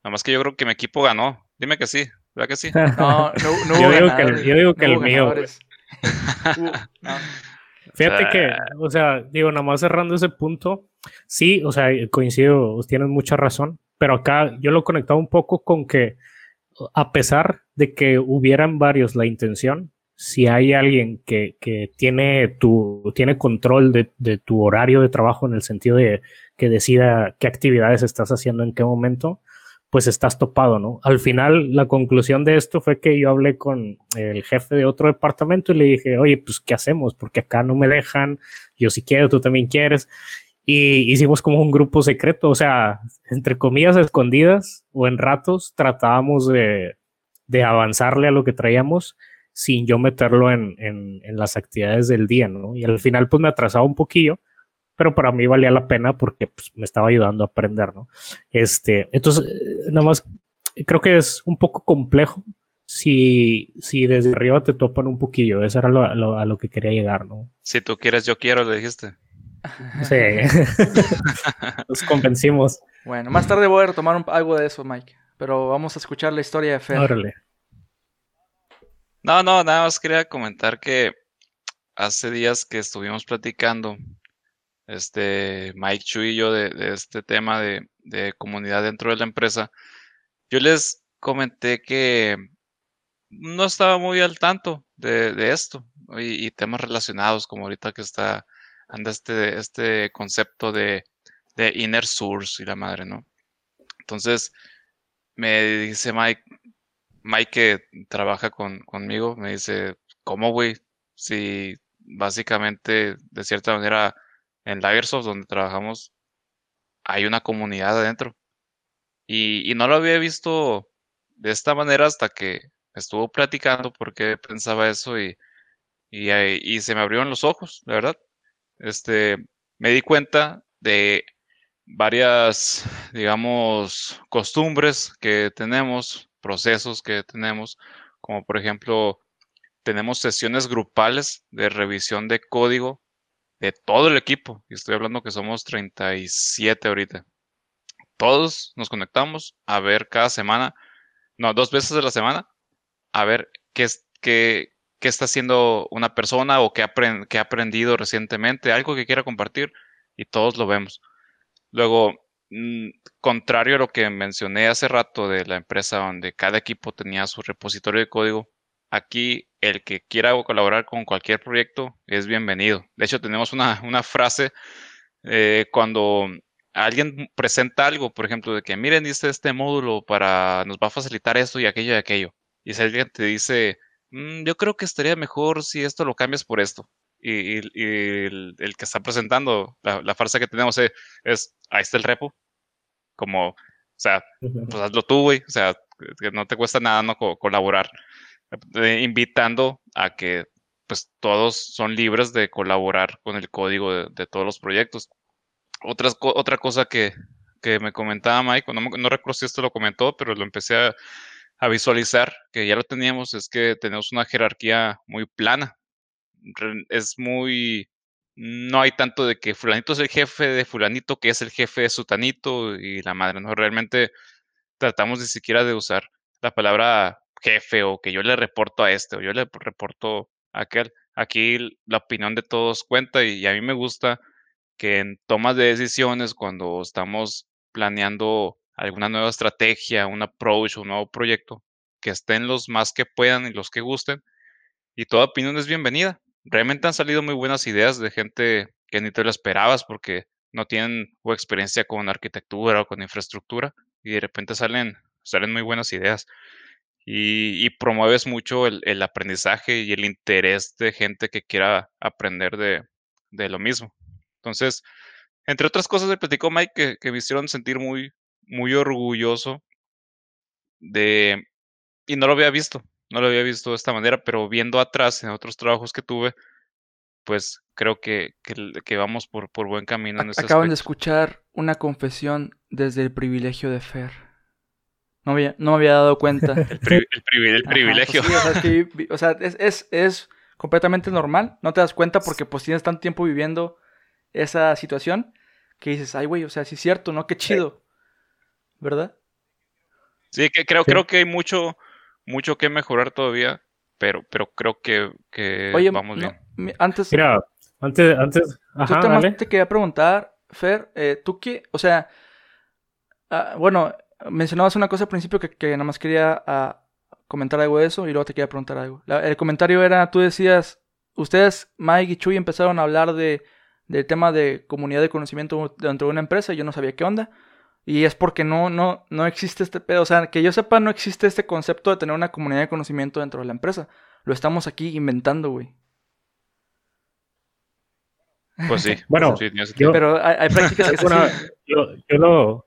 nada más que yo creo que mi equipo ganó. Dime que sí, ¿verdad que sí? No, no, no yo, digo que, yo, digo que, el mío. Fíjate que, o sea, digo, nada más cerrando ese punto, sí, o sea, coincido, tienes mucha razón, pero acá yo lo conectaba un poco con que a pesar de que hubieran varios la intención, si hay alguien que, que tiene, tu, tiene control de, de, tu horario de trabajo en el sentido de que decida qué actividades estás haciendo en qué momento, pues estás topado, ¿no? Al final, la conclusión de esto fue que yo hablé con el jefe de otro departamento y le dije, oye, pues, ¿qué hacemos? Porque acá no me dejan, yo sí quiero, tú también quieres. Y hicimos como un grupo secreto, o sea, entre comillas escondidas o en ratos tratábamos de, de avanzarle a lo que traíamos sin yo meterlo en, en, en, las actividades del día, ¿no? Y al final pues me atrasaba un poquillo, pero para mí valía la pena porque pues, me estaba ayudando a aprender, ¿no? Este, entonces, eh, nada más, creo que es un poco complejo si, si desde arriba te topan un poquillo, eso era lo, a lo que quería llegar, ¿no? Si tú quieres, yo quiero, le dijiste. Sí, nos convencimos. Bueno, más tarde voy a retomar algo de eso, Mike, pero vamos a escuchar la historia de Fer. Órale. No, no, nada más quería comentar que hace días que estuvimos platicando, este, Mike Chu y yo, de, este tema de, comunidad dentro de la empresa, yo les comenté que no estaba muy al tanto de, esto y, temas relacionados, como ahorita que está, anda este, este concepto de, de inner source y la madre, ¿no? Entonces, me dice Mike, Mike que trabaja con, conmigo, me dice, ¿cómo, güey? Si básicamente, de cierta manera, en Lagersoft, donde trabajamos, hay una comunidad adentro. Y, no lo había visto de esta manera hasta que estuvo platicando porque pensaba eso y, y, se me abrieron los ojos, la verdad. Este, me di cuenta de varias, digamos, costumbres que tenemos, procesos que tenemos, como por ejemplo, tenemos sesiones grupales de revisión de código de todo el equipo. Y estoy hablando que somos 37 ahorita. Todos nos conectamos a ver cada semana, no, dos veces a la semana, a ver qué, qué, qué está haciendo una persona o qué, ha aprendido recientemente, algo que quiera compartir, y todos lo vemos. Luego, mm, contrario a lo que mencioné hace rato de la empresa donde cada equipo tenía su repositorio de código, aquí el que quiera colaborar con cualquier proyecto es bienvenido. De hecho, tenemos una, frase eh, cuando alguien presenta algo, por ejemplo, de que miren, dice este módulo para, nos va a facilitar esto y aquello y aquello. Y si alguien te dice, mm, yo creo que estaría mejor si esto lo cambias por esto. Y, el, que está presentando la, frase que tenemos es, ahí está el repo. Como, o sea, pues hazlo tú, güey. O sea, que no te cuesta nada no colaborar. Eh, invitando a que pues todos son libres de colaborar con el código de, todos los proyectos. Otra, cosa que, que me comentaba Mike, no, no, recuerdo si esto lo comentó, pero lo empecé a, a, visualizar, que ya lo teníamos, es que tenemos una jerarquía muy plana. Es muy... No hay tanto de que fulanito es el jefe de fulanito, que es el jefe de sutanito y la madre, ¿no? Realmente tratamos ni siquiera de usar la palabra jefe o que yo le reporto a este o yo le reporto a aquel. aquí la opinión de todos cuenta y a mí me gusta que en tomas de decisiones, cuando estamos planeando alguna nueva estrategia, un approach, un nuevo proyecto, que estén los más que puedan y los que gusten, y toda opinión es bienvenida. Realmente han salido muy buenas ideas de gente que ni te lo esperabas porque no tienen o experiencia con arquitectura o con infraestructura y de repente salen, salen muy buenas ideas. Y, promueves mucho el, aprendizaje y el interés de gente que quiera aprender de, de lo mismo. Entonces, entre otras cosas, me platicó Mike que, me hicieron sentir muy, muy orgulloso de, y no lo había visto, no lo había visto de esta manera, pero viendo atrás en otros trabajos que tuve, pues creo que, que, vamos por, por, buen camino en Acaban de escuchar una confesión desde el privilegio de Fer. No, había, no me había dado cuenta. el, pues privilegio. o sea, es, es, es, completamente normal. No te das cuenta porque pues tienes tanto tiempo viviendo esa situación que dices, ay, güey, o sea, sí es cierto, ¿no? Qué chido. ¿Verdad? Sí, que creo, creo que hay mucho, mucho que mejorar todavía, pero, pero creo que, que vamos bien. Antes. Mira, antes, antes. Ajá, te, quería preguntar, Fer, eh, tú qué, o sea, ah, bueno, mencionabas una cosa al principio que, que nada más quería ah, comentar algo de eso y luego te quería preguntar algo. el comentario era, tú decías, ustedes, Mike y Chuy, empezaron a hablar de del tema de comunidad de conocimiento dentro de una empresa y yo no sabía qué onda. Y es porque no, no, no existe este pedo. O sea, que yo sepa, no existe este concepto de tener una comunidad de conocimiento dentro de la empresa. Lo estamos aquí inventando, güey. Pues sí. bueno, pero hay, prácticas que yo, yo lo,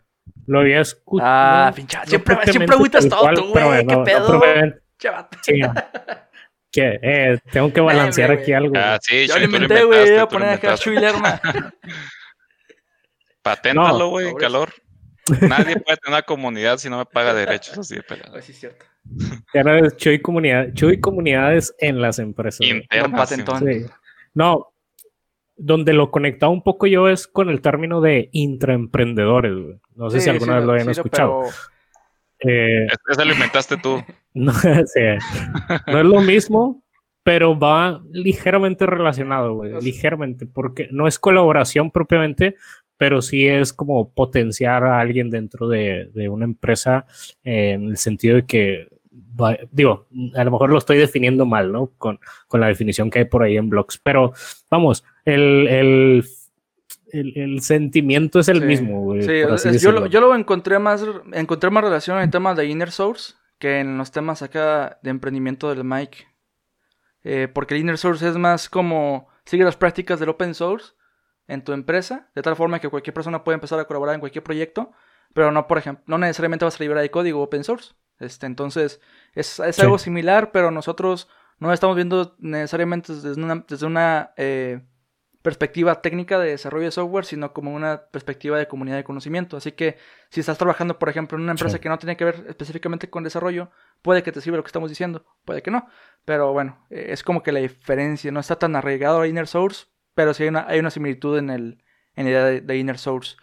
lo había escuchado. Ah, pincha. Siempre, siempre agüitas todo tú, güey. ¿Qué pedo? que eh, tengo que balancear aquí algo. Ah, sí, yo lo inventé, güey. Voy a poner acá Chuy Lerma. Paténtalo, güey, calor. Nadie puede tener una comunidad si no me paga derechos así de pelado. Sí, es cierto. Ya no es Chuy comunidad, Chuy comunidades en las empresas. Internas. Sí. No, donde lo conectaba un poco yo es con el término de intraemprendedores, güey. No sé si alguna vez lo hayan escuchado. Eh, Eso lo inventaste tú. No, es lo mismo, pero va ligeramente relacionado, güey, ligeramente, porque no es colaboración propiamente, pero sí es como potenciar a alguien dentro de, una empresa en el sentido de que, digo, a lo mejor lo estoy definiendo mal, ¿no? Con, la definición que hay por ahí en blogs, pero vamos, el, el sentimiento es el mismo, güey. Sí, yo, lo, yo, lo, encontré más, encontré más relación en el tema de Inner Source que en los temas acá de emprendimiento del Mike. Eh, porque el inner source es más como sigue las prácticas del open source en tu empresa, de tal forma que cualquier persona puede empezar a colaborar en cualquier proyecto, pero no, por ejemplo, no necesariamente vas a liberar el código open source. Este, entonces, es, algo similar, pero nosotros no estamos viendo necesariamente desde una, desde una eh, perspectiva técnica de desarrollo de software, sino como una perspectiva de comunidad de conocimiento. Así que si estás trabajando, por ejemplo, en una empresa que no tiene que ver específicamente con desarrollo, puede que te sirva lo que estamos diciendo, puede que no. Pero bueno, eh, es como que la diferencia no está tan arraigado a Inner Source, pero sí hay una, hay una similitud en, el, en la idea de, Inner Source.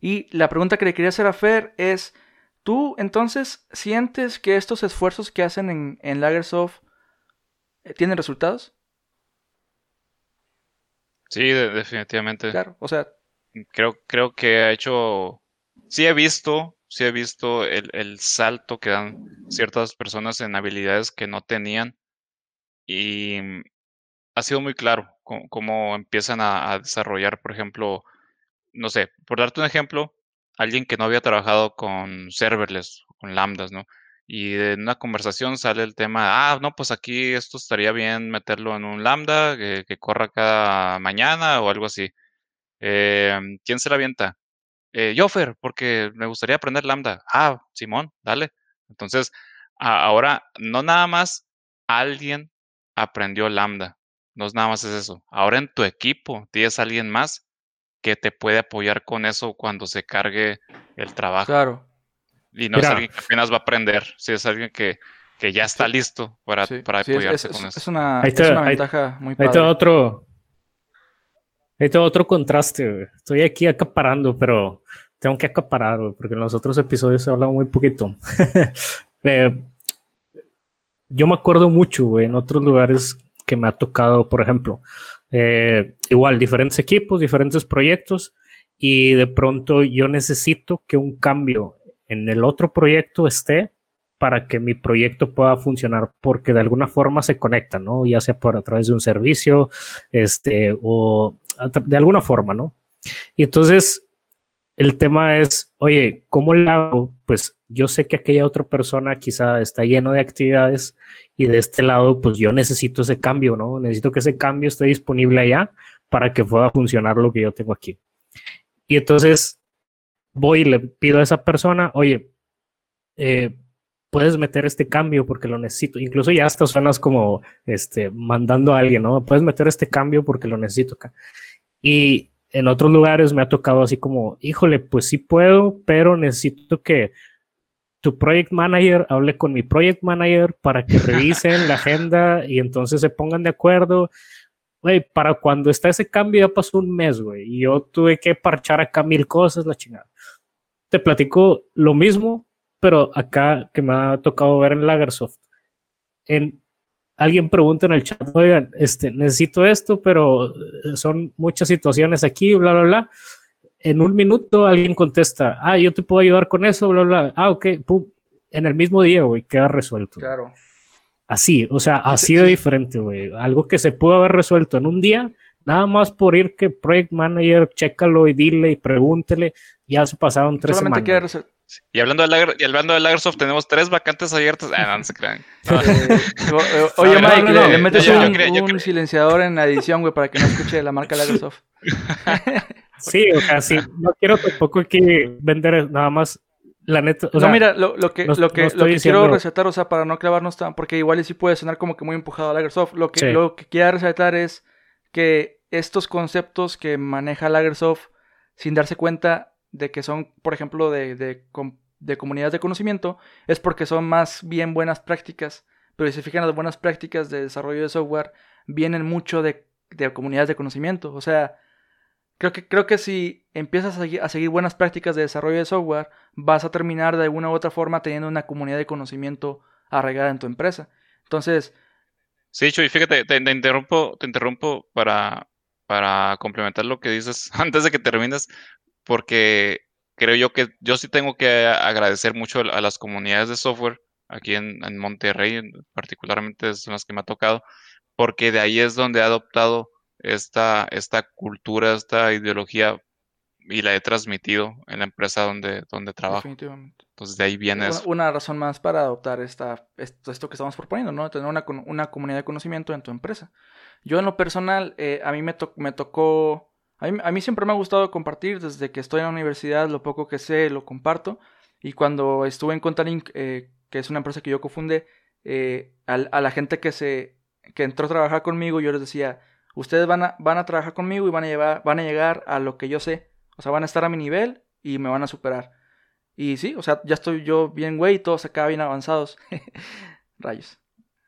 Y la pregunta que le quería hacer a Fer es, ¿tú entonces sientes que estos esfuerzos que hacen en, en Lagersoft eh, tienen resultados? Sí, definitivamente. Claro, o sea. Creo, creo que ha hecho. Sí he visto, sí he visto el, salto que dan ciertas personas en habilidades que no tenían. Y ha sido muy claro cómo, empiezan a, a, desarrollar, por ejemplo, no sé, por darte un ejemplo, alguien que no había trabajado con serverless, con lambdas, ¿no? y en una conversación sale el tema, ah, no, pues aquí esto estaría bien meterlo en un lambda que, corra cada mañana o algo así. Em, ¿Quién se la avienta? Eh, porque me gustaría aprender lambda. Ah, Simón, dale. Entonces, ahora no nada más alguien aprendió lambda, no es nada más es eso. Ahora en tu equipo tienes alguien más que te puede apoyar con eso cuando se cargue el trabajo. Claro. Y no es alguien que apenas va a aprender, si es alguien que, que ya está listo para, para apoyarse con eso. Es una, es una ventaja muy padre. Hay todo otro, hay todo otro contraste, Estoy aquí acaparando, pero tengo que acaparar, porque en los otros episodios se habla muy poquito. Eh, yo me acuerdo mucho, en otros lugares que me ha tocado, por ejemplo, eh, igual diferentes equipos, diferentes proyectos y de pronto yo necesito que un cambio en el otro proyecto esté para que mi proyecto pueda funcionar, porque de alguna forma se conecta, ¿no? Ya sea por a través de un servicio, este, o de alguna forma, ¿no? Y entonces el tema es, oye, ¿cómo lo hago? Pues yo sé que aquella otra persona quizá está lleno de actividades y de este lado, pues yo necesito ese cambio, ¿no? Necesito que ese cambio esté disponible allá para que pueda funcionar lo que yo tengo aquí. Y entonces voy y le pido a esa persona, oye, eh, puedes meter este cambio porque lo necesito. Incluso ya hasta suenas como este, mandando a alguien, ¿no? Puedes meter este cambio porque lo necesito acá. Y en otros lugares me ha tocado así como, híjole, pues sí puedo, pero necesito que tu project manager hable con mi project manager para que revisen la agenda y entonces se pongan de acuerdo. Güey, para cuando está ese cambio ya pasó un mes, güey, y yo tuve que parchar acá mil cosas, la chingada. Te platico lo mismo, pero acá que me ha tocado ver en Lagersoft. En alguien pregunta en el chat, oigan, este, necesito esto, pero eh, son muchas situaciones aquí, bla, bla, bla. En un minuto alguien contesta, ah, yo te puedo ayudar con eso, bla, bla. Ah, ok, pum. En el mismo día, güey, queda resuelto. Claro. Así, o sea, así de diferente, güey. Algo que se pudo haber resuelto en un día, nada más por ir que Project Manager, chécalo y dile y pregúntele, ya se pasaron tres Solamente semanas. Y hablando de, Lager, y hablando de Lagersoft, tenemos tres vacantes abiertas. Ah, no, se crean. oye, Mike, le, metes un, silenciador en la edición, güey, para que no escuche la marca Lagersoft. sí, o sea, sí. No quiero tampoco que vender nada más la neta. O no, mira, lo, que, lo que, lo que quiero resaltar, o sea, para no clavarnos tan, porque igual sí puede sonar como que muy empujado a Lagersoft. Lo que, lo que quiero resaltar es que estos conceptos que maneja Lagersoft sin darse cuenta de que son, por ejemplo, de, de, de, comunidades de conocimiento, es porque son más bien buenas prácticas. Pero si se fijan, las buenas prácticas de desarrollo de software vienen mucho de, de comunidades de conocimiento. O sea, creo que, creo que si empiezas a seguir, buenas prácticas de desarrollo de software, vas a terminar de alguna u otra forma teniendo una comunidad de conocimiento arraigada en tu empresa. Entonces... Sí, Chuy, fíjate, te, te, interrumpo, te interrumpo para, para complementar lo que dices antes de que termines porque creo yo que yo sí tengo que agradecer mucho a las comunidades de software aquí en, Monterrey, particularmente son las que me ha tocado, porque de ahí es donde he adoptado esta, esta cultura, esta ideología y la he transmitido en la empresa donde, donde trabajo. Definitivamente. Entonces de ahí viene una, eso. Una razón más para adoptar esta, esto, esto que estamos proponiendo, ¿no? Tener una, una, comunidad de conocimiento en tu empresa. Yo en lo personal, eh, a mí me, me tocó a mí, siempre me ha gustado compartir, desde que estoy en la universidad, lo poco que sé lo comparto. Y cuando estuve en Contalink, eh, que es una empresa que yo cofundé, eh, a, la gente que, se, que entró a trabajar conmigo, yo les decía, ustedes van a, van a trabajar conmigo y van a, llevar, van a llegar a lo que yo sé. O sea, van a estar a mi nivel y me van a superar. Y sí, o sea, ya estoy yo bien, güey, todos acá bien avanzados. Rayos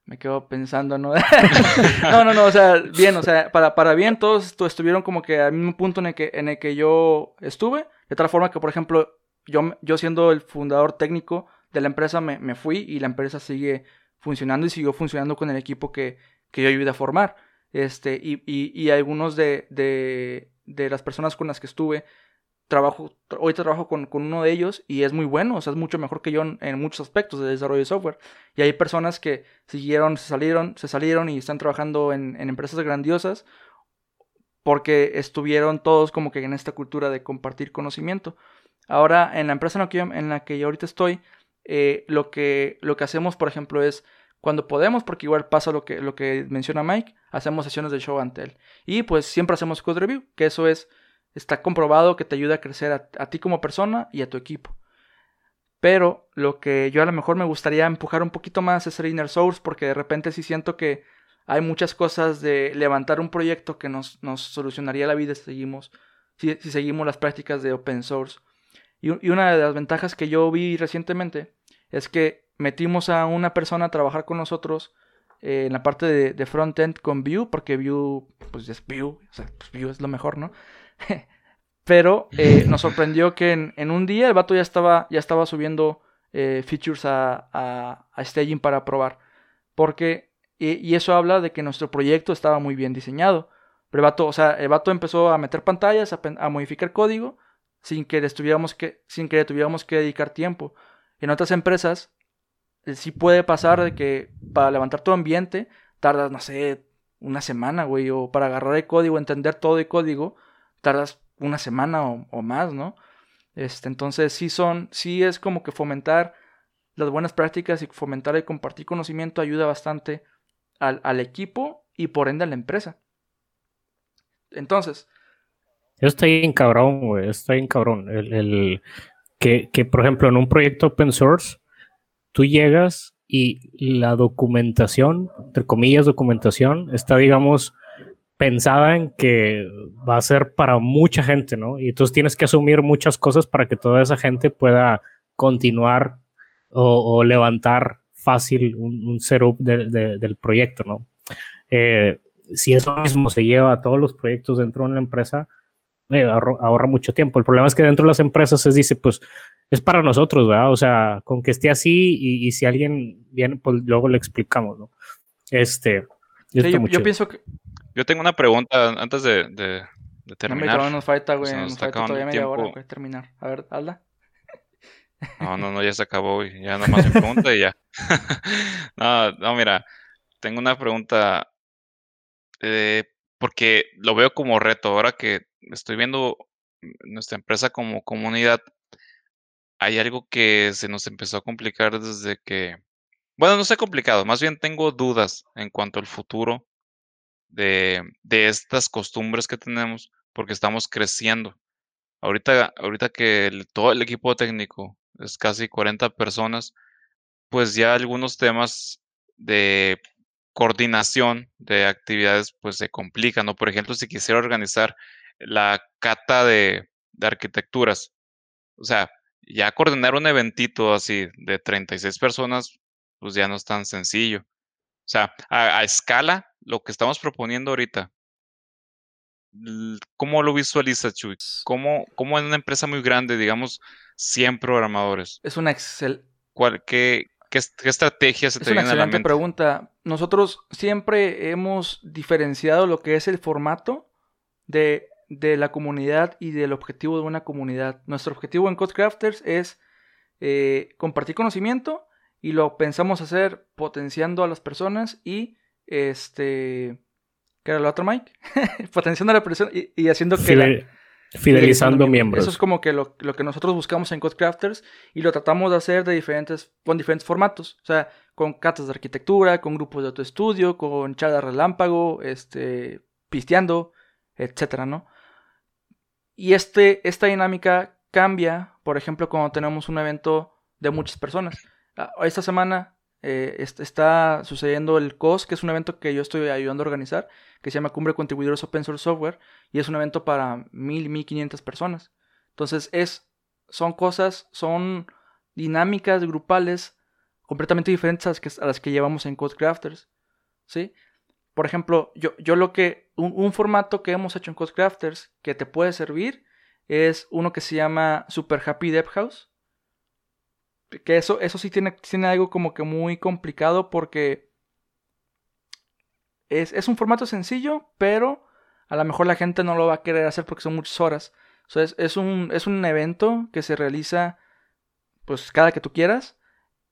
me quedo pensando, ¿no? no, no, no, o sea, bien, o sea, para, para bien todos estuvieron como que al mismo punto en el que, en el que yo estuve, de tal forma que, por ejemplo, yo, yo siendo el fundador técnico de la empresa me, me fui y la empresa sigue funcionando y siguió funcionando con el equipo que, que yo ayudé a formar. Este, y, algunos de, las personas con las que estuve trabajo, ahorita trabajo con, uno de ellos y es muy bueno, o sea, es mucho mejor que yo en, muchos aspectos de desarrollo de software. Y hay personas que siguieron, se salieron, se salieron y están trabajando en, empresas grandiosas porque estuvieron todos como que en esta cultura de compartir conocimiento. Ahora, en la empresa en la que yo, en la que yo ahorita estoy, eh, lo, que, lo que hacemos, por ejemplo, es cuando podemos, porque igual pasa lo que, lo que menciona Mike, hacemos sesiones de show ante él. Y pues siempre hacemos code review, que eso es Está comprobado que te ayuda a crecer a, ti como persona y a tu equipo. Pero lo que yo a lo mejor me gustaría empujar un poquito más es el inner source porque de repente sí siento que hay muchas cosas de levantar un proyecto que nos, nos solucionaría la vida si seguimos, si, seguimos las prácticas de open source. Y, una de las ventajas que yo vi recientemente es que metimos a una persona a trabajar con nosotros eh, en la parte de, de frontend con Vue, porque Vue, pues es Vue, o sea, pues Vue es lo mejor, ¿no? Pero eh, nos sorprendió que en, un día el vato ya estaba, ya estaba subiendo eh, features a, a, staging para probar. Porque, Y, eso habla de que nuestro proyecto estaba muy bien diseñado. Pero el vato, o sea, el vato empezó a meter pantallas, a, modificar código, sin que, tuviéramos que, sin que le tuviéramos que dedicar tiempo. En otras empresas, sí puede pasar de que para levantar tu ambiente, tardas, no sé, una semana, güey, o para agarrar el código, entender todo el código, tardas una semana o, más, ¿no? Este, entonces sí son, sí es como que fomentar las buenas prácticas y fomentar el compartir conocimiento ayuda bastante al, equipo y por ende a la empresa. Entonces. Yo estoy en cabrón, güey, estoy en cabrón. El, que, que, por ejemplo, en un proyecto open source, tú llegas y la documentación, entre comillas, documentación, está, digamos, pensada en que va a ser para mucha gente, ¿no? Y entonces tienes que asumir muchas cosas para que toda esa gente pueda continuar o, levantar fácil un, setup del proyecto, ¿no? Eh, si eso mismo se lleva a todos los proyectos dentro de una empresa, eh, ahorra, mucho tiempo. El problema es que dentro de las empresas se dice, pues es para nosotros, ¿verdad? O sea, con que esté así y, si alguien viene, pues luego le explicamos, ¿no? Este. yo, pienso que. Yo tengo una pregunta antes de, de, terminar. No, nos falta, güey. Nos, falta todavía media hora para terminar. A ver, Alda. No, no, no, ya se acabó, y Ya nomás me pregunta y ya. no, no, mira. Tengo una pregunta. Eh, porque lo veo como reto. Ahora que estoy viendo nuestra empresa como comunidad, hay algo que se nos empezó a complicar desde que, bueno, no sé complicado, más bien tengo dudas en cuanto al futuro de, de estas costumbres que tenemos porque estamos creciendo. Ahorita, ahorita que todo el equipo técnico es casi 40 personas, pues ya algunos temas de coordinación de actividades pues se complican, ¿no? Por ejemplo, si quisiera organizar la cata de, de arquitecturas, o sea, ya coordinar un eventito así de 36 personas, pues ya no es tan sencillo. O sea, a, escala, lo que estamos proponiendo ahorita, ¿cómo lo visualizas, Chuy? ¿Cómo, ¿Cómo, en una empresa muy grande, digamos, 100 programadores? Es una excel. ¿Cuál, qué, qué, estrategia se te viene a la mente? pregunta. Nosotros siempre hemos diferenciado lo que es el formato de de la comunidad y del objetivo de una comunidad. Nuestro objetivo en Codecrafters es eh, compartir conocimiento y lo pensamos hacer potenciando a las personas y este ¿qué era el otro Mike? potenciando a la persona y, haciendo que fidelizando, miembros. Eso es como que lo, que nosotros buscamos en Codecrafters y lo tratamos de hacer de diferentes con diferentes formatos, o sea, con catas de arquitectura, con grupos de autoestudio, con charlas relámpago, este pisteando, etcétera, ¿no? Y este, esta dinámica cambia, por ejemplo, cuando tenemos un evento de muchas personas. Ah, esta semana eh, está sucediendo el COS, que es un evento que yo estoy ayudando a organizar, que se llama Cumbre Contribuidores Open Source Software, y es un evento para mil, mil quinientas personas. Entonces, es, son cosas, son dinámicas grupales completamente diferentes a las que, llevamos en Codecrafters. ¿sí? Por ejemplo, yo, yo lo que. Un, formato que hemos hecho en Codecrafters que te puede servir es uno que se llama Super Happy Dev House. Que eso, eso sí tiene, tiene algo como que muy complicado porque. Es, es un formato sencillo, pero a lo mejor la gente no lo va a querer hacer porque son muchas horas. Entonces, es un, es un evento que se realiza pues cada que tú quieras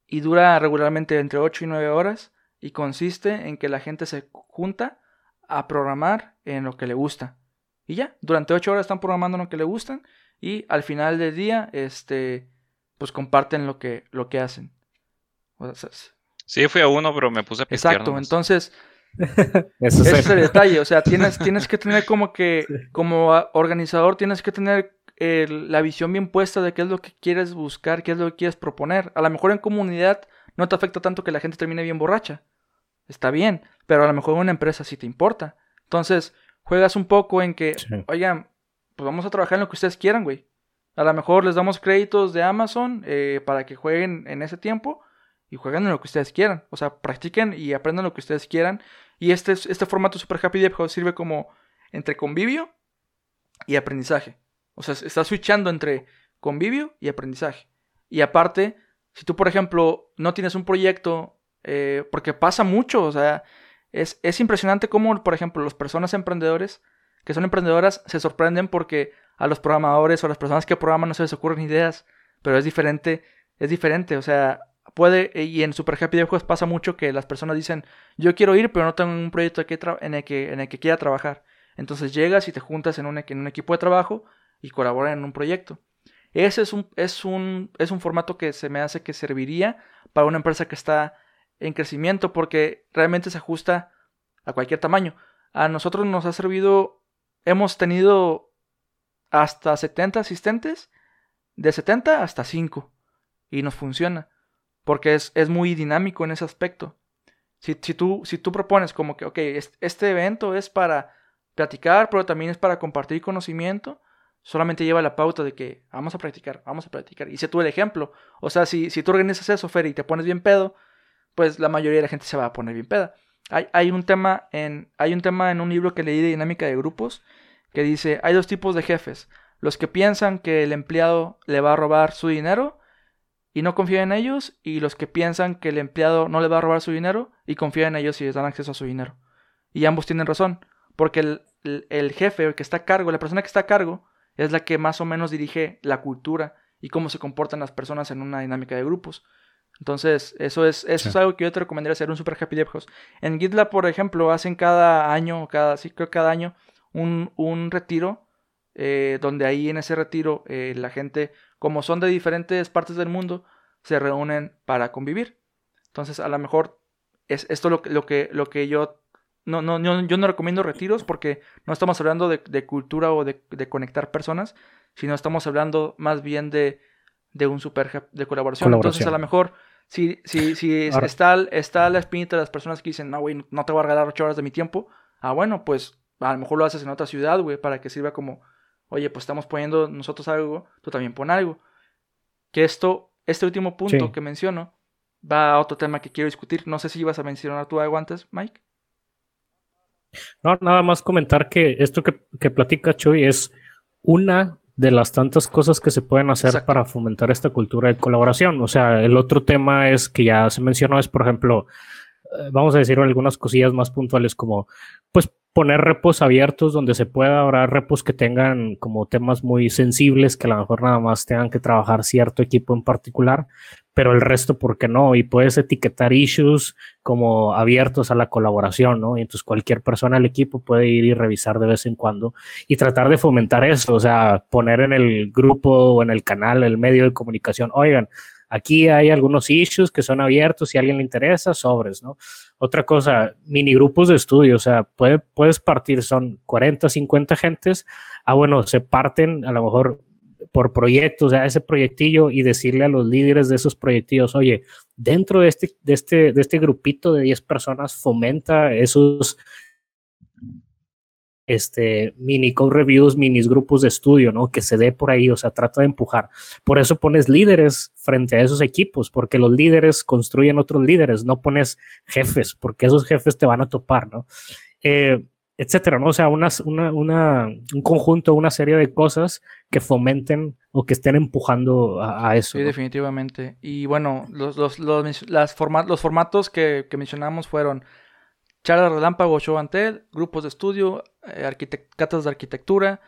y dura regularmente entre 8 y 9 horas y consiste en que la gente se junta a programar en lo que le gusta. Y ya, durante ocho horas están programando en lo que le gustan y al final del día, este, pues comparten lo que, lo que hacen. sí, fui a uno, pero me puse a Exacto, entonces, ese es el detalle, o sea, tienes, tienes que tener como que, como organizador, tienes que tener la visión bien puesta de qué es lo que quieres buscar, qué es lo que quieres proponer. A lo mejor en comunidad no te afecta tanto que la gente termine bien borracha. Está bien, pero a lo mejor una empresa sí te importa. Entonces, juegas un poco en que, oigan, pues vamos a trabajar en lo que ustedes quieran, güey. A lo mejor les damos créditos de Amazon eh, para que jueguen en ese tiempo y jueguen en lo que ustedes quieran. O sea, practiquen y aprendan lo que ustedes quieran. Y este, este formato Super Happy Dev sirve como entre convivio y aprendizaje. O sea, está switchando entre convivio y aprendizaje. Y aparte, si tú, por ejemplo, no tienes un proyecto eh, porque pasa mucho, o sea, es, es impresionante cómo, por ejemplo, las personas emprendedores que son emprendedoras se sorprenden porque a los programadores o a las personas que programan no se les ocurren ideas, pero es diferente, es diferente, o sea, puede, y en Super Happy Juegos pasa mucho que las personas dicen, yo quiero ir, pero no tengo un proyecto en, el que, en el que quiera trabajar. Entonces llegas y te juntas en un, en un equipo de trabajo y colaboran en un proyecto. Ese es un, es, un, es un formato que se me hace que serviría para una empresa que está en crecimiento porque realmente se ajusta a cualquier tamaño. A nosotros nos ha servido, hemos tenido hasta 70 asistentes, de 70 hasta 5 y nos funciona porque es, es muy dinámico en ese aspecto. Si, si, tú, si tú propones como que, ok, este evento es para platicar, pero también es para compartir conocimiento, solamente lleva la pauta de que vamos a practicar, vamos a practicar. Y sé tú el ejemplo. O sea, si, si tú organizas eso, Fer, y te pones bien pedo, pues la mayoría de la gente se va a poner bien peda. Hay, un tema en, hay un tema en un libro que leí de dinámica de grupos que dice, hay dos tipos de jefes. Los que piensan que el empleado le va a robar su dinero y no confían en ellos, y los que piensan que el empleado no le va a robar su dinero y confían en ellos y les dan acceso a su dinero. Y ambos tienen razón, porque el, el, jefe, el que está a cargo, la persona que está a cargo, es la que más o menos dirige la cultura y cómo se comportan las personas en una dinámica de grupos. Entonces, eso es, eso es algo que yo te recomendaría hacer un Super Happy Dev En GitLab, por ejemplo, hacen cada año, cada, sí, creo cada año, un, un retiro, eh, donde ahí en ese retiro eh, la gente, como son de diferentes partes del mundo, se reúnen para convivir. Entonces, a lo mejor es esto lo, lo que, lo que yo no, no, yo, no recomiendo retiros porque no estamos hablando de, de cultura o de, de, conectar personas, sino estamos hablando más bien de, de un super de colaboración. Entonces, a lo mejor si, si, si está, está la espinita de las personas que dicen, no, güey, no te voy a regalar ocho horas de mi tiempo, ah, bueno, pues a lo mejor lo haces en otra ciudad, güey, para que sirva como, oye, pues estamos poniendo nosotros algo, tú también pon algo. Que esto, este último punto que menciono, va a otro tema que quiero discutir. No sé si ibas a mencionar tú algo antes, Mike. No, nada más comentar que esto que, que platica Chuy es una de las tantas cosas que se pueden hacer para fomentar esta cultura de colaboración. O sea, el otro tema es que ya se mencionó es, por ejemplo, vamos a decir algunas cosillas más puntuales como, pues poner repos abiertos donde se pueda, habrá repos que tengan como temas muy sensibles, que a lo mejor nada más tengan que trabajar cierto equipo en particular, pero el resto, ¿por qué no? Y puedes etiquetar issues como abiertos a la colaboración, ¿no? Y entonces cualquier persona del equipo puede ir y revisar de vez en cuando y tratar de fomentar eso, o sea, poner en el grupo o en el canal, el medio de comunicación, oigan, Aquí hay algunos issues que son abiertos, si a alguien le interesa, sobres, ¿no? Otra cosa, mini grupos de estudio, o sea, puede, puedes partir, son 40, 50 gentes, ah, bueno, se parten a lo mejor por proyectos, sea, ese proyectillo y decirle a los líderes de esos proyectillos, oye, dentro de este, de este, de este grupito de 10 personas fomenta esos este, mini code reviews, minis grupos de estudio, ¿no? Que se dé por ahí, o sea, trata de empujar. Por eso pones líderes frente a esos equipos, porque los líderes construyen otros líderes, no pones jefes, porque esos jefes te van a topar, ¿no? Eh, etcétera, ¿no? O sea, una, una, un conjunto, una serie de cosas que fomenten o que estén empujando a, eso. Sí, definitivamente. Y bueno, los, los, los, las los formatos que, que mencionamos fueron charlas relámpago, show and grupos de estudio, eh, catas de arquitectura,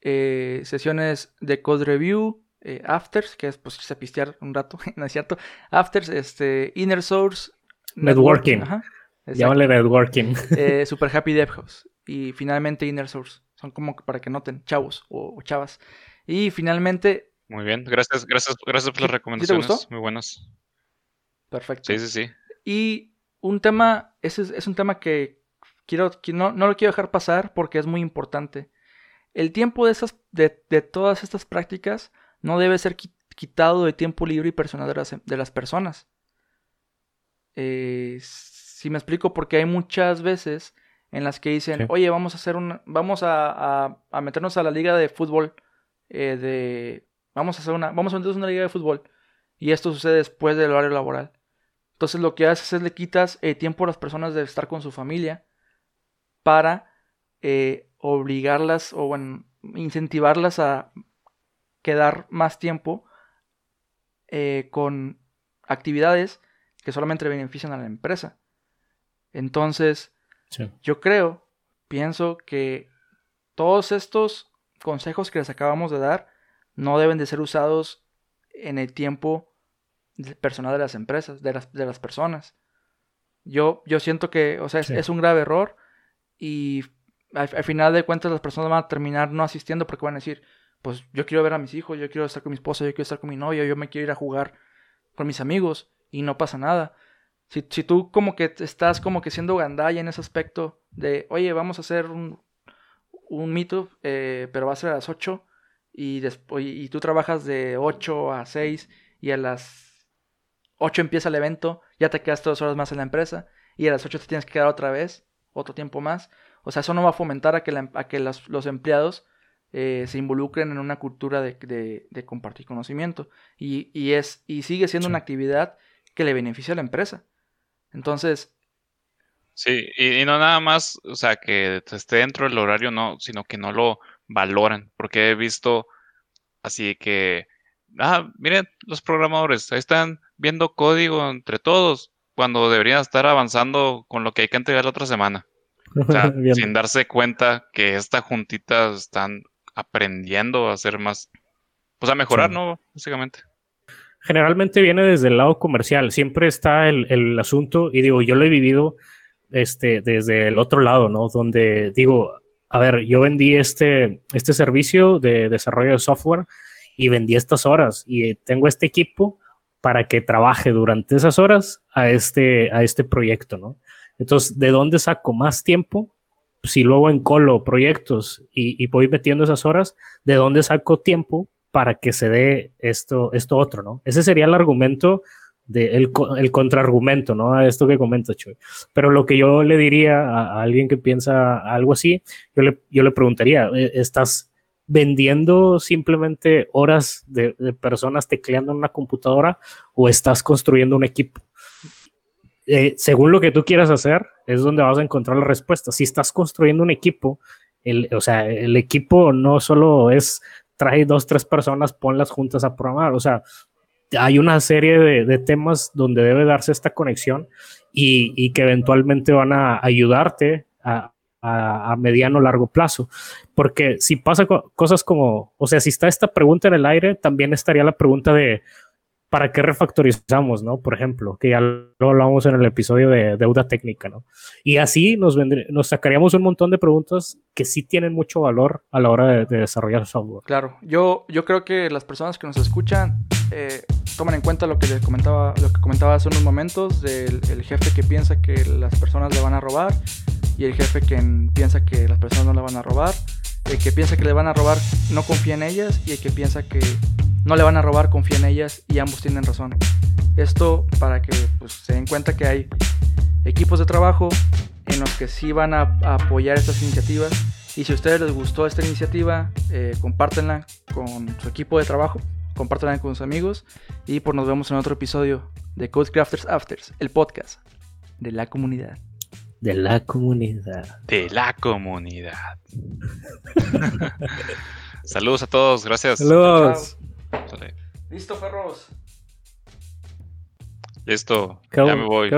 eh, sesiones de code review, eh, afters, que es pues se pistear un rato, ¿no es cierto? Afters, este, inner source, networking. Llámale networking. super happy dev Y finalmente inner source. Son como para que noten, chavos o, chavas. Y finalmente. Muy bien, gracias, gracias, gracias por las recomendaciones. te gustó? Muy buenas. Perfecto. Sí, sí, sí. Y un tema, ese es, un tema que quiero, no, no, lo quiero dejar pasar porque es muy importante. El tiempo de, esas, de, todas estas prácticas no debe ser quitado de tiempo libre y personal de las, personas. Eh, si me explico, porque hay muchas veces en las que dicen, oye, vamos a hacer una, vamos a, a, meternos a la liga de fútbol, eh, de, vamos a hacer una, vamos a meternos a una liga de fútbol, y esto sucede después del horario laboral. Entonces lo que haces es le quitas eh, tiempo a las personas de estar con su familia para eh, obligarlas o bueno, incentivarlas a quedar más tiempo eh, con actividades que solamente benefician a la empresa. Entonces, yo creo, pienso que todos estos consejos que les acabamos de dar no deben de ser usados en el tiempo personal de las empresas, de las, de las personas. Yo, yo siento que, o sea, es, un grave error y al, final de cuentas las personas van a terminar no asistiendo porque van a decir, pues yo quiero ver a mis hijos, yo quiero estar con mi esposa, yo quiero estar con mi novia, yo me quiero ir a jugar con mis amigos y no pasa nada. Si, si tú como que estás como que siendo gandalla en ese aspecto de, oye, vamos a hacer un, un meetup, eh, pero va a ser a las 8 y, después, y tú trabajas de 8 a 6 y a las 8 empieza el evento, ya te quedas dos horas más en la empresa y a las 8 te tienes que quedar otra vez, otro tiempo más. O sea, eso no va a fomentar a que, a que los, empleados eh, se involucren en una cultura de, de, compartir conocimiento. Y, y, es, y sigue siendo una actividad que le beneficia a la empresa. Entonces, Sí, y, no nada más, o sea, que esté dentro del horario, no, sino que no lo valoran, porque he visto así que, ah, miren, los programadores, ahí están viendo código entre todos, cuando deberían estar avanzando con lo que hay que entregar la otra semana. O sea, sin darse cuenta que esta juntita están aprendiendo a hacer más, pues a mejorar, ¿no? Básicamente generalmente viene desde el lado comercial. Siempre está el, el, asunto, y digo, yo lo he vivido este, desde el otro lado, ¿no? Donde digo, a ver, yo vendí este, este servicio de desarrollo de software y vendí estas horas y tengo este equipo para que trabaje durante esas horas a este, a este proyecto, ¿no? Entonces, ¿de dónde saco más tiempo? Si luego encolo proyectos y, voy metiendo esas horas, ¿de dónde saco tiempo para que se dé esto, esto otro, ¿no? Ese sería el argumento el, el, contraargumento, ¿no? A esto que comenta Choy. Pero lo que yo le diría a, alguien que piensa algo así, yo le, yo le preguntaría, eh, ¿estás vendiendo simplemente horas de, personas tecleando en una computadora o estás construyendo un equipo? Eh, según lo que tú quieras hacer, es donde vas a encontrar la respuesta. Si estás construyendo un equipo, el, o sea, el equipo no solo es trae dos, tres personas, ponlas juntas a programar. O sea, hay una serie de, temas donde debe darse esta conexión y, que eventualmente van a ayudarte a, mediano o largo plazo. Porque si pasa cosas como, o sea, si está esta pregunta en el aire, también estaría la pregunta de, ¿para qué refactorizamos, no? Por ejemplo, que ya lo hablamos en el episodio de deuda técnica, ¿no? Y así nos, nos sacaríamos un montón de preguntas que sí tienen mucho valor a la hora de, desarrollar software. Claro, yo, yo creo que las personas que nos escuchan eh, toman en cuenta lo que les comentaba, lo que comentaba hace unos momentos del el jefe que piensa que las personas le van a robar y el jefe que piensa que las personas no le van a robar. El que piensa que le van a robar no confía en ellas y el que piensa que no le van a robar, confía en ellas y ambos tienen razón. Esto para que pues, se den cuenta que hay equipos de trabajo en los que sí van a, apoyar estas iniciativas y si a ustedes les gustó esta iniciativa, eh, compártenla con su equipo de trabajo, compártenla con sus amigos y pues nos vemos en otro episodio de Code Crafters Afters, el podcast de la comunidad. De la comunidad. De la comunidad. Saludos a todos, gracias. Saludos. Listo, perros. Listo. ya me voy.